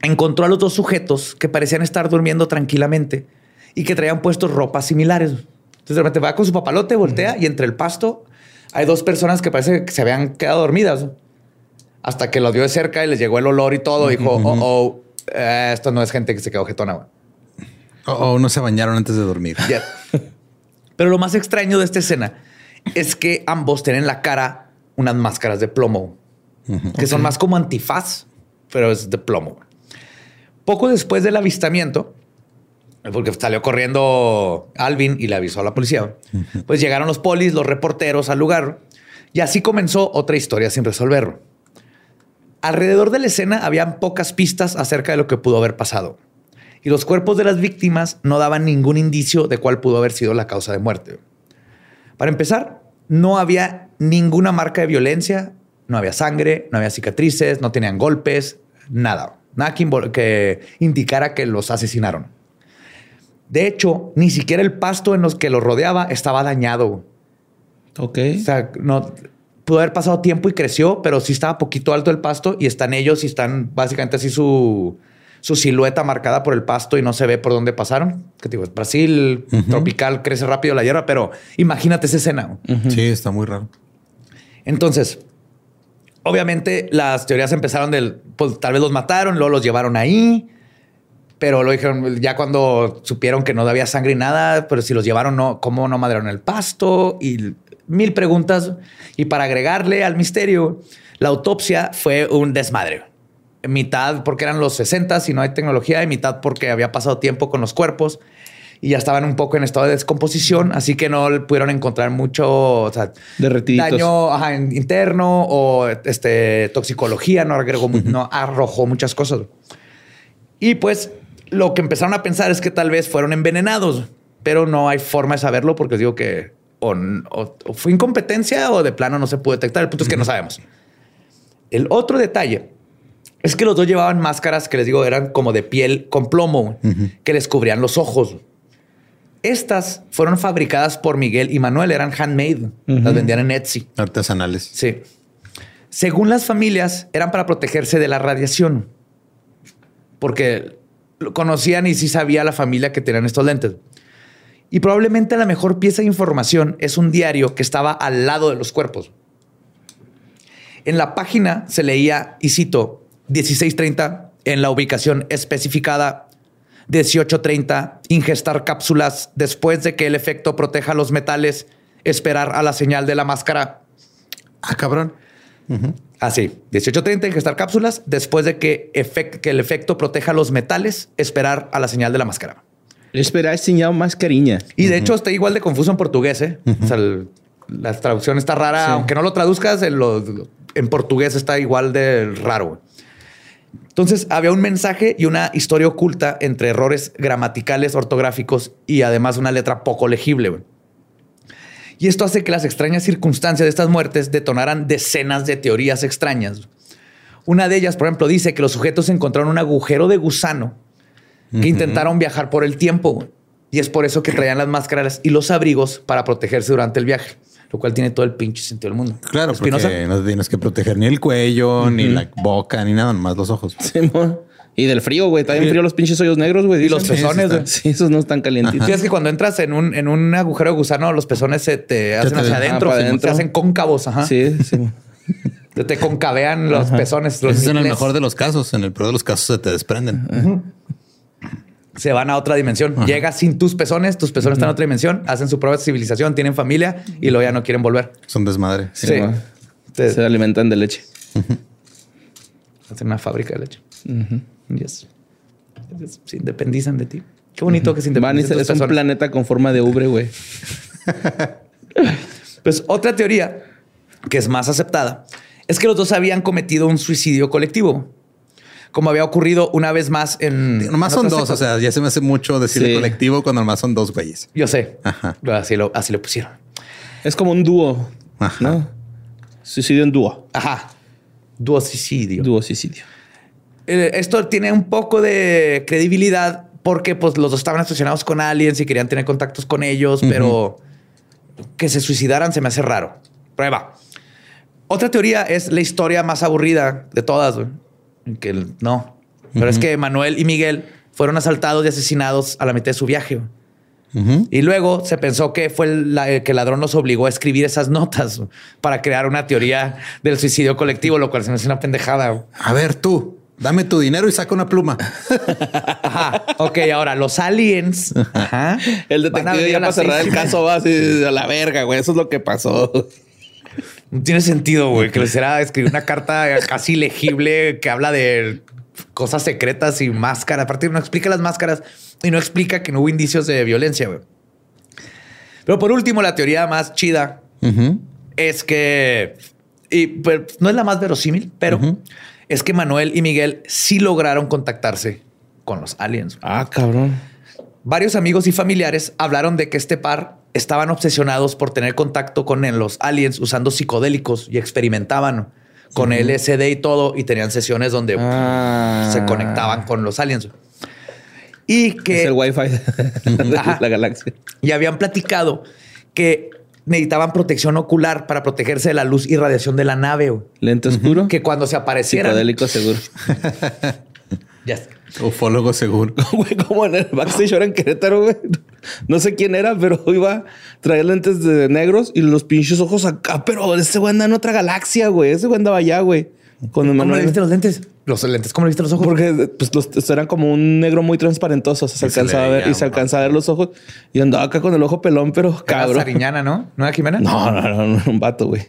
encontró a los dos sujetos que parecían estar durmiendo tranquilamente y que traían puestos ropas similares. Entonces de repente va con su papalote, voltea y entre el pasto hay dos personas que parece que se habían quedado dormidas. Hasta que los vio de cerca y les llegó el olor y todo. Dijo, oh, oh, eh, esto no es gente que se quedó jetona. O oh, no se bañaron antes de dormir. Pero lo más extraño de esta escena es que ambos tienen la cara unas máscaras de plomo, que son más como antifaz, pero es de plomo. Poco después del avistamiento, porque salió corriendo Alvin y le avisó a la policía, pues llegaron los polis, los reporteros al lugar y así comenzó otra historia sin resolverlo. Alrededor de la escena habían pocas pistas acerca de lo que pudo haber pasado y los cuerpos de las víctimas no daban ningún indicio de cuál pudo haber sido la causa de muerte. Para empezar, no había ninguna marca de violencia, no había sangre, no había cicatrices, no tenían golpes, nada. Nada que, indicara que los asesinaron. De hecho, ni siquiera el pasto en los que los rodeaba estaba dañado. Ok. O sea, no pudo haber pasado tiempo y creció, pero sí estaba poquito alto el pasto y están ellos y están básicamente así su, su silueta marcada por el pasto y no se ve por dónde pasaron. Que digo, Brasil tropical crece rápido la hierba, pero imagínate esa escena. Sí, está muy raro. Entonces, obviamente las teorías empezaron del, pues tal vez los mataron, luego los llevaron ahí, pero lo dijeron ya cuando supieron que no había sangre y nada, pero si los llevaron, no, ¿cómo no madrearon el pasto? Y mil preguntas. Y para agregarle al misterio, la autopsia fue un desmadre. Mitad porque eran los 60 y no hay tecnología, y mitad porque había pasado tiempo con los cuerpos y ya estaban un poco en estado de descomposición, así que no pudieron encontrar mucho o sea, daño interno o este, toxicología, no, agregó, no arrojó muchas cosas. Y pues lo que empezaron a pensar es que tal vez fueron envenenados, pero no hay forma de saberlo porque os digo que o, fue incompetencia o de plano no se pudo detectar. El punto es que no sabemos. El otro detalle es que los dos llevaban máscaras que les digo eran como de piel con plomo que les cubrían los ojos. Estas fueron fabricadas por Miguel y Manuel, eran handmade, las vendían en Etsy. Artesanales. Sí. Según las familias, eran para protegerse de la radiación, porque conocían y sí sabía la familia que tenían estos lentes. Y probablemente la mejor pieza de información es un diario que estaba al lado de los cuerpos. En la página se leía, y cito, 1630 en la ubicación especificada 1830, ingestar cápsulas después de que el efecto proteja los metales, esperar a la señal de la máscara. Ah, cabrón. Así, 1830, ingestar cápsulas después de que, que, el efecto proteja los metales, esperar a la señal de la máscara. Esperar señal mascarilla. Y de hecho está igual de confuso en portugués. ¿eh? O sea, la traducción está rara, aunque no lo traduzcas, en, en portugués está igual de raro. Entonces había un mensaje y una historia oculta entre errores gramaticales, ortográficos y además una letra poco legible. Y esto hace que las extrañas circunstancias de estas muertes detonaran decenas de teorías extrañas. Una de ellas, por ejemplo, dice que los sujetos encontraron un agujero de gusano que intentaron viajar por el tiempo. Y es por eso que traían las máscaras y los abrigos para protegerse durante el viaje lo cual tiene todo el pinche sentido del mundo. Claro, porque no tienes que proteger ni el cuello, ni la boca, ni nada, más los ojos. Y del frío, güey. Está bien frío los pinches hoyos negros, güey. Y los pezones, güey. Sí, esos no están calientitos. Sí, es que cuando entras en un, en un agujero de gusano, los pezones se te hacen hacia adentro, se hacen cóncavos. Ajá. Sí, sí. te concavean los pezones. Los es en el mejor de los casos. En el peor de los casos se te desprenden se van a otra dimensión. Llega sin tus pezones, tus pezones están en otra dimensión, hacen su propia civilización, tienen familia y luego ya no quieren volver. Son desmadre. Sí. Se alimentan de leche. Hacen una fábrica de leche. Se independizan de ti. Qué bonito que se independizan. es un planeta con forma de ubre, güey. pues otra teoría que es más aceptada es que los dos habían cometido un suicidio colectivo como había ocurrido una vez más en. Nomás son dos. O sea, ya se me hace mucho decir colectivo cuando nomás son dos güeyes. Yo sé. Así lo, así lo pusieron. Es como un dúo. ¿no? Suicidio en dúo. Ajá. Duocicidio. Duocicidio. Eh, esto tiene un poco de credibilidad porque pues, los dos estaban asociados con aliens y querían tener contactos con ellos, pero que se suicidaran se me hace raro. Prueba. Otra teoría es la historia más aburrida de todas. Güey que no. Pero es que Manuel y Miguel fueron asaltados y asesinados a la mitad de su viaje. Y luego se pensó que fue el, que el ladrón los obligó a escribir esas notas para crear una teoría del suicidio colectivo, lo cual se me hace una pendejada. A ver, tú, dame tu dinero y saca una pluma. Ajá. Ok, ahora los aliens. Ajá, el detective ya para cerrar el caso va así a la verga, güey. Eso es lo que pasó. No tiene sentido, güey, que les era escribir una carta casi legible que habla de cosas secretas y máscaras. Aparte, no explica las máscaras y no explica que no hubo indicios de violencia, güey. Pero por último, la teoría más chida es que, y pues, no es la más verosímil, pero es que Manuel y Miguel sí lograron contactarse con los aliens. Ah, cabrón. Varios amigos y familiares hablaron de que este par estaban obsesionados por tener contacto con los aliens usando psicodélicos y experimentaban con LSD y todo y tenían sesiones donde ah. se conectaban con los aliens. Y que... Es el wifi de la galaxia. Y habían platicado que necesitaban protección ocular para protegerse de la luz y radiación de la nave. Lente oscuro. Que cuando se aparecieran... Psicodélico seguro. ya Ufólogo seguro. Güey, como en el backstage ahora en Querétaro, güey. No sé quién era, pero iba a traer lentes de negros y los pinches ojos acá. Pero ese güey anda en otra galaxia, güey. Ese güey andaba allá, güey. ¿Cómo le viste los lentes? Los lentes, ¿cómo le viste los ojos? Porque pues, los, eran como un negro muy transparentoso. se alcanzaba a ver y se alcanzaba a ver los ojos. Y andaba acá con el ojo pelón, pero cabrón. Sariñana, ¿no? ¿No era Jimena? No, no, no, no, un vato, güey.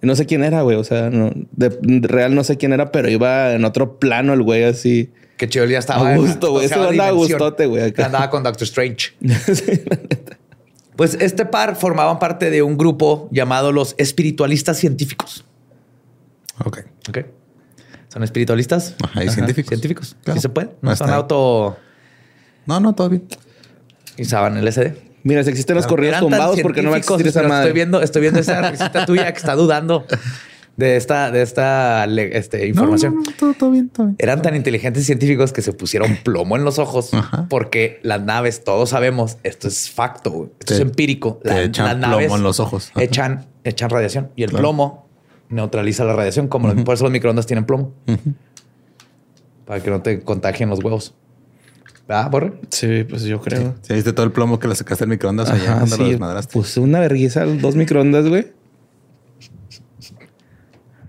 No sé quién era, güey. O sea, no, de, real no sé quién era, pero iba en otro plano el güey así. Que chido, ya estaba. A gusto, güey. Eso andaba gustote, güey. Andaba con Doctor Strange. pues este par formaban parte de un grupo llamado los espiritualistas científicos. Ok. Ok. ¿Son espiritualistas? Ajá, y científicos. Científicos. ¿Sí se puede? No son auto... No, no, todo bien. Y saben LSD. Mira, si existen los corridos tumbados, porque no va a existir esa madre? Estoy viendo, estoy viendo esa risita tuya que está dudando de esta, de esta este, información. No, todo, bien, todo bien. Eran tan inteligentes científicos que se pusieron plomo en los ojos porque las naves, todos sabemos, esto es facto, esto es empírico. echan plomo en los ojos. Echan, echan radiación y el plomo neutraliza la radiación, como por eso los microondas tienen plomo. Para que no te contagien los huevos. ¿Ah, Borre? Sí, pues yo creo. Sí. ¿Viste todo el plomo que le sacaste al microondas allá cuando lo desmadraste? Pues una vergüenza, dos microondas, güey.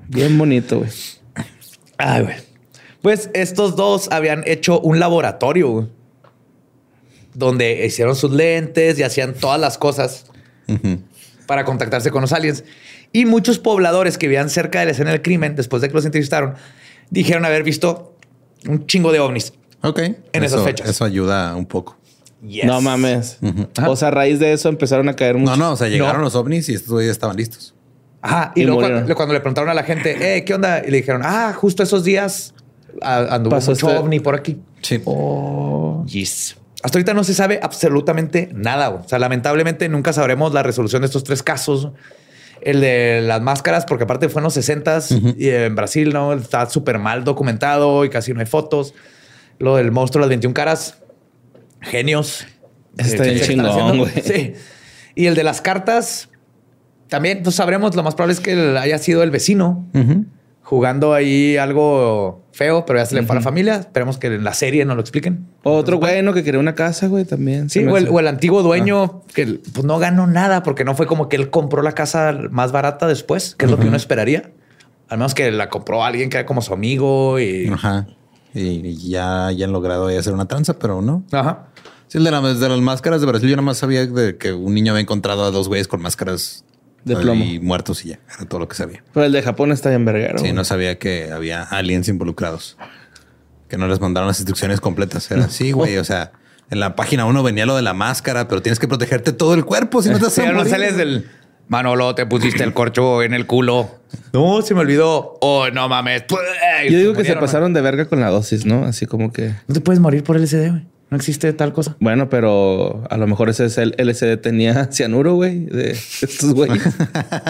Bien bonito, güey. Ay, güey. Pues estos dos habían hecho un laboratorio donde hicieron sus lentes y hacían todas las cosas para contactarse con los aliens. Y muchos pobladores que vivían cerca de la escena del crimen, después de que los entrevistaron, dijeron haber visto un chingo de ovnis. Ok. En esas fechas. Eso ayuda un poco. No mames. O sea, a raíz de eso empezaron a caer muchos. No, no, o sea, llegaron los ovnis y estos ya estaban listos. Ajá. Y, luego cuando, le preguntaron a la gente, eh, ¿qué onda? Y le dijeron, ah, justo esos días anduvo mucho este ovni por aquí. Sí. Oh. Yes. Hasta ahorita no se sabe absolutamente nada. O sea, lamentablemente nunca sabremos la resolución de estos tres casos. El de las máscaras, porque aparte fue en los 60 y en Brasil, ¿no? Está súper mal documentado y casi no hay fotos. Lo del monstruo de las 21 caras, genios. Está bien chingón, güey. Sí. Y el de las cartas, también pues, sabremos, lo más probable es que haya sido el vecino jugando ahí algo feo, pero ya se le fue a la familia. Esperemos que en la serie no lo expliquen. Otro bueno que quería una casa, güey, también. Sí, o el, antiguo dueño ah. que pues, no ganó nada porque no fue como que él compró la casa más barata después, que es lo que uno esperaría. Al menos que la compró alguien que era como su amigo y... Ajá. Y ya, ya han logrado hacer una tranza, pero no. Ajá. Sí, el de, de las máscaras de Brasil, yo nada más sabía de que un niño había encontrado a dos güeyes con máscaras de plomo. Y muertos y ya. Era todo lo que sabía. Pero el de Japón está en verguero. Sí, no sabía que había aliens involucrados. Que no les mandaron las instrucciones completas. Era así, güey. O sea, en la página uno venía lo de la máscara, pero tienes que protegerte todo el cuerpo si no te sí, no sales del Manolo, te pusiste el corcho en el culo. No, se me olvidó. Oh, no mames. Yo digo que se pasaron de verga con la dosis, ¿no? Así como que. No te puedes morir por el SD, güey. No existe tal cosa. Bueno, pero a lo mejor ese es el LCD tenía cianuro, güey, de estos güeyes.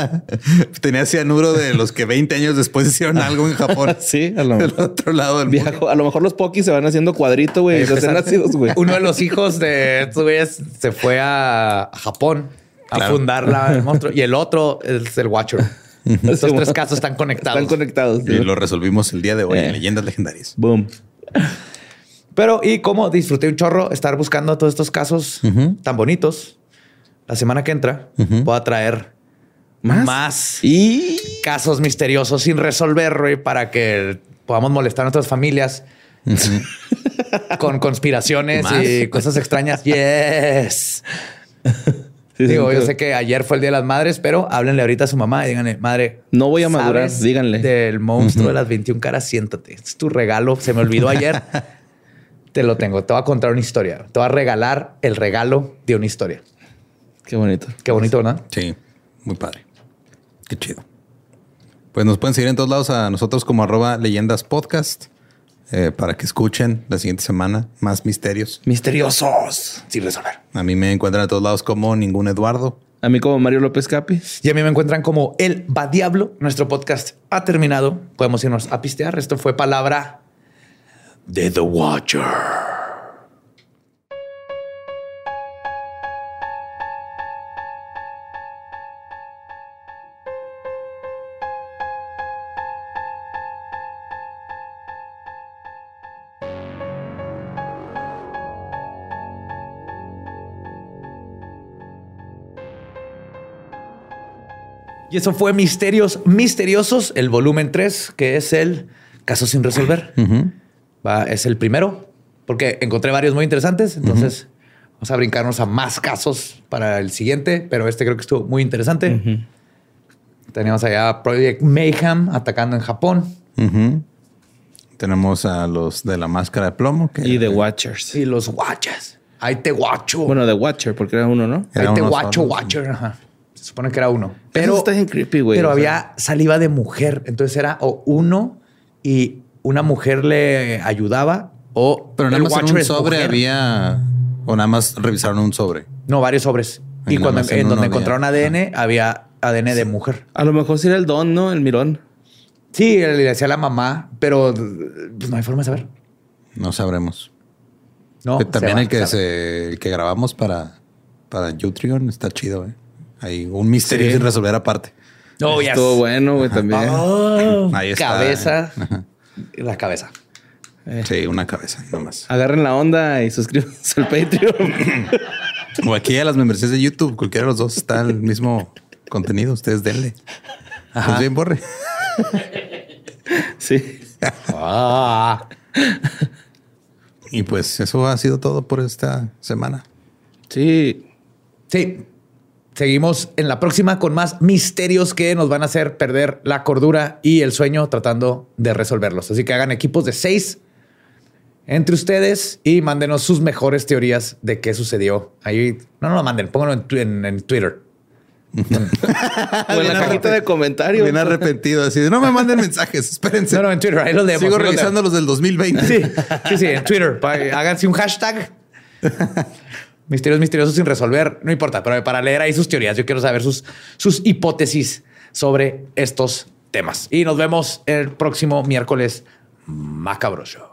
tenía cianuro de los que 20 años después hicieron algo en Japón. sí, a lo mejor. Del otro lado del Viajo. A lo mejor los pokis se van haciendo cuadrito, güey, y nacidos, güey. Uno de los hijos de estos güeyes se fue a Japón a fundar la, el monstruo y el otro es el Watcher. Estos tres casos están conectados. Están conectados. Y lo resolvimos el día de hoy en eh. Leyendas Legendarias. Boom. Pero, y cómo disfruté un chorro estar buscando todos estos casos tan bonitos. La semana que entra voy a traer más, y casos misteriosos sin resolver para que podamos molestar a nuestras familias con conspiraciones y cosas extrañas. Yes. Digo, yo sé que ayer fue el Día de las Madres, pero háblenle ahorita a su mamá y díganle, madre. No voy a madurar, díganle. Del monstruo de las 21 caras, siéntate. Es tu regalo. Se me olvidó ayer. Te lo tengo. Te voy a contar una historia. Te voy a regalar el regalo de una historia. Qué bonito. Qué bonito, ¿verdad? Sí, muy padre. Qué chido. Pues nos pueden seguir en todos lados a nosotros como arroba leyendas podcast eh, para que escuchen la siguiente semana más misterios. Misteriosos sin resolver. A mí me encuentran a todos lados como ningún Eduardo. A mí como Mario López Capi. Y a mí me encuentran como El Va Diablo. Nuestro podcast ha terminado. Podemos irnos a pistear. Esto fue palabra de The Watcher. Y eso fue Misterios Misteriosos, el volumen 3, que es el caso sin resolver. Uh. Va, es el primero, porque encontré varios muy interesantes. Entonces, vamos a brincarnos a más casos para el siguiente, pero este creo que estuvo muy interesante. Tenemos allá Project Mayhem atacando en Japón. Tenemos a los de la máscara de plomo. y The Watchers. Y los Watchers. Ahí te guacho. Bueno, The Watcher, porque era uno, ¿no? Ahí te guacho, Watcher. Ajá. Se supone que era uno. Pero está bien creepy, güey. Pero había saliva de mujer. Entonces era o uno y una mujer le ayudaba o. Pero nada más en un sobre había. O nada más revisaron un sobre. No, varios sobres. Y, cuando en, donde encontraron ADN, había ADN de mujer. A lo mejor sí era el don, ¿no? El mirón. Sí, le decía a la mamá, pero pues, no hay forma de saber. No sabremos. No. también el que, se, que grabamos para, para Utreon está chido, ¿eh? Hay un misterio sin resolver aparte. Oh, Estuvo bueno, güey, también. Oh, Ahí está. Cabeza. La cabeza. Sí, una cabeza, nomás. Agarren la onda y suscríbanse al Patreon. o aquí a las membresías de YouTube, cualquiera de los dos está el mismo contenido. Ustedes denle. Ajá. Pues bien, borre. sí. Ah. Y pues eso ha sido todo por esta semana. Sí. Sí. Seguimos en la próxima con más misterios que nos van a hacer perder la cordura y el sueño tratando de resolverlos. Así que hagan equipos de seis entre ustedes y mándenos sus mejores teorías de qué sucedió. Ahí no, no lo manden, pónganlo en, Twitter. o en la cajita de comentarios. Bien arrepentido, así de no me manden mensajes, espérense. No, no, en Twitter, ahí los leemos. Sigo revisando los del 2020. Sí, sí, sí, en Twitter. Háganse un hashtag. Misterios misteriosos sin resolver, no importa, pero para leer ahí sus teorías, yo quiero saber sus, sus hipótesis sobre estos temas. Y nos vemos el próximo miércoles macabroso.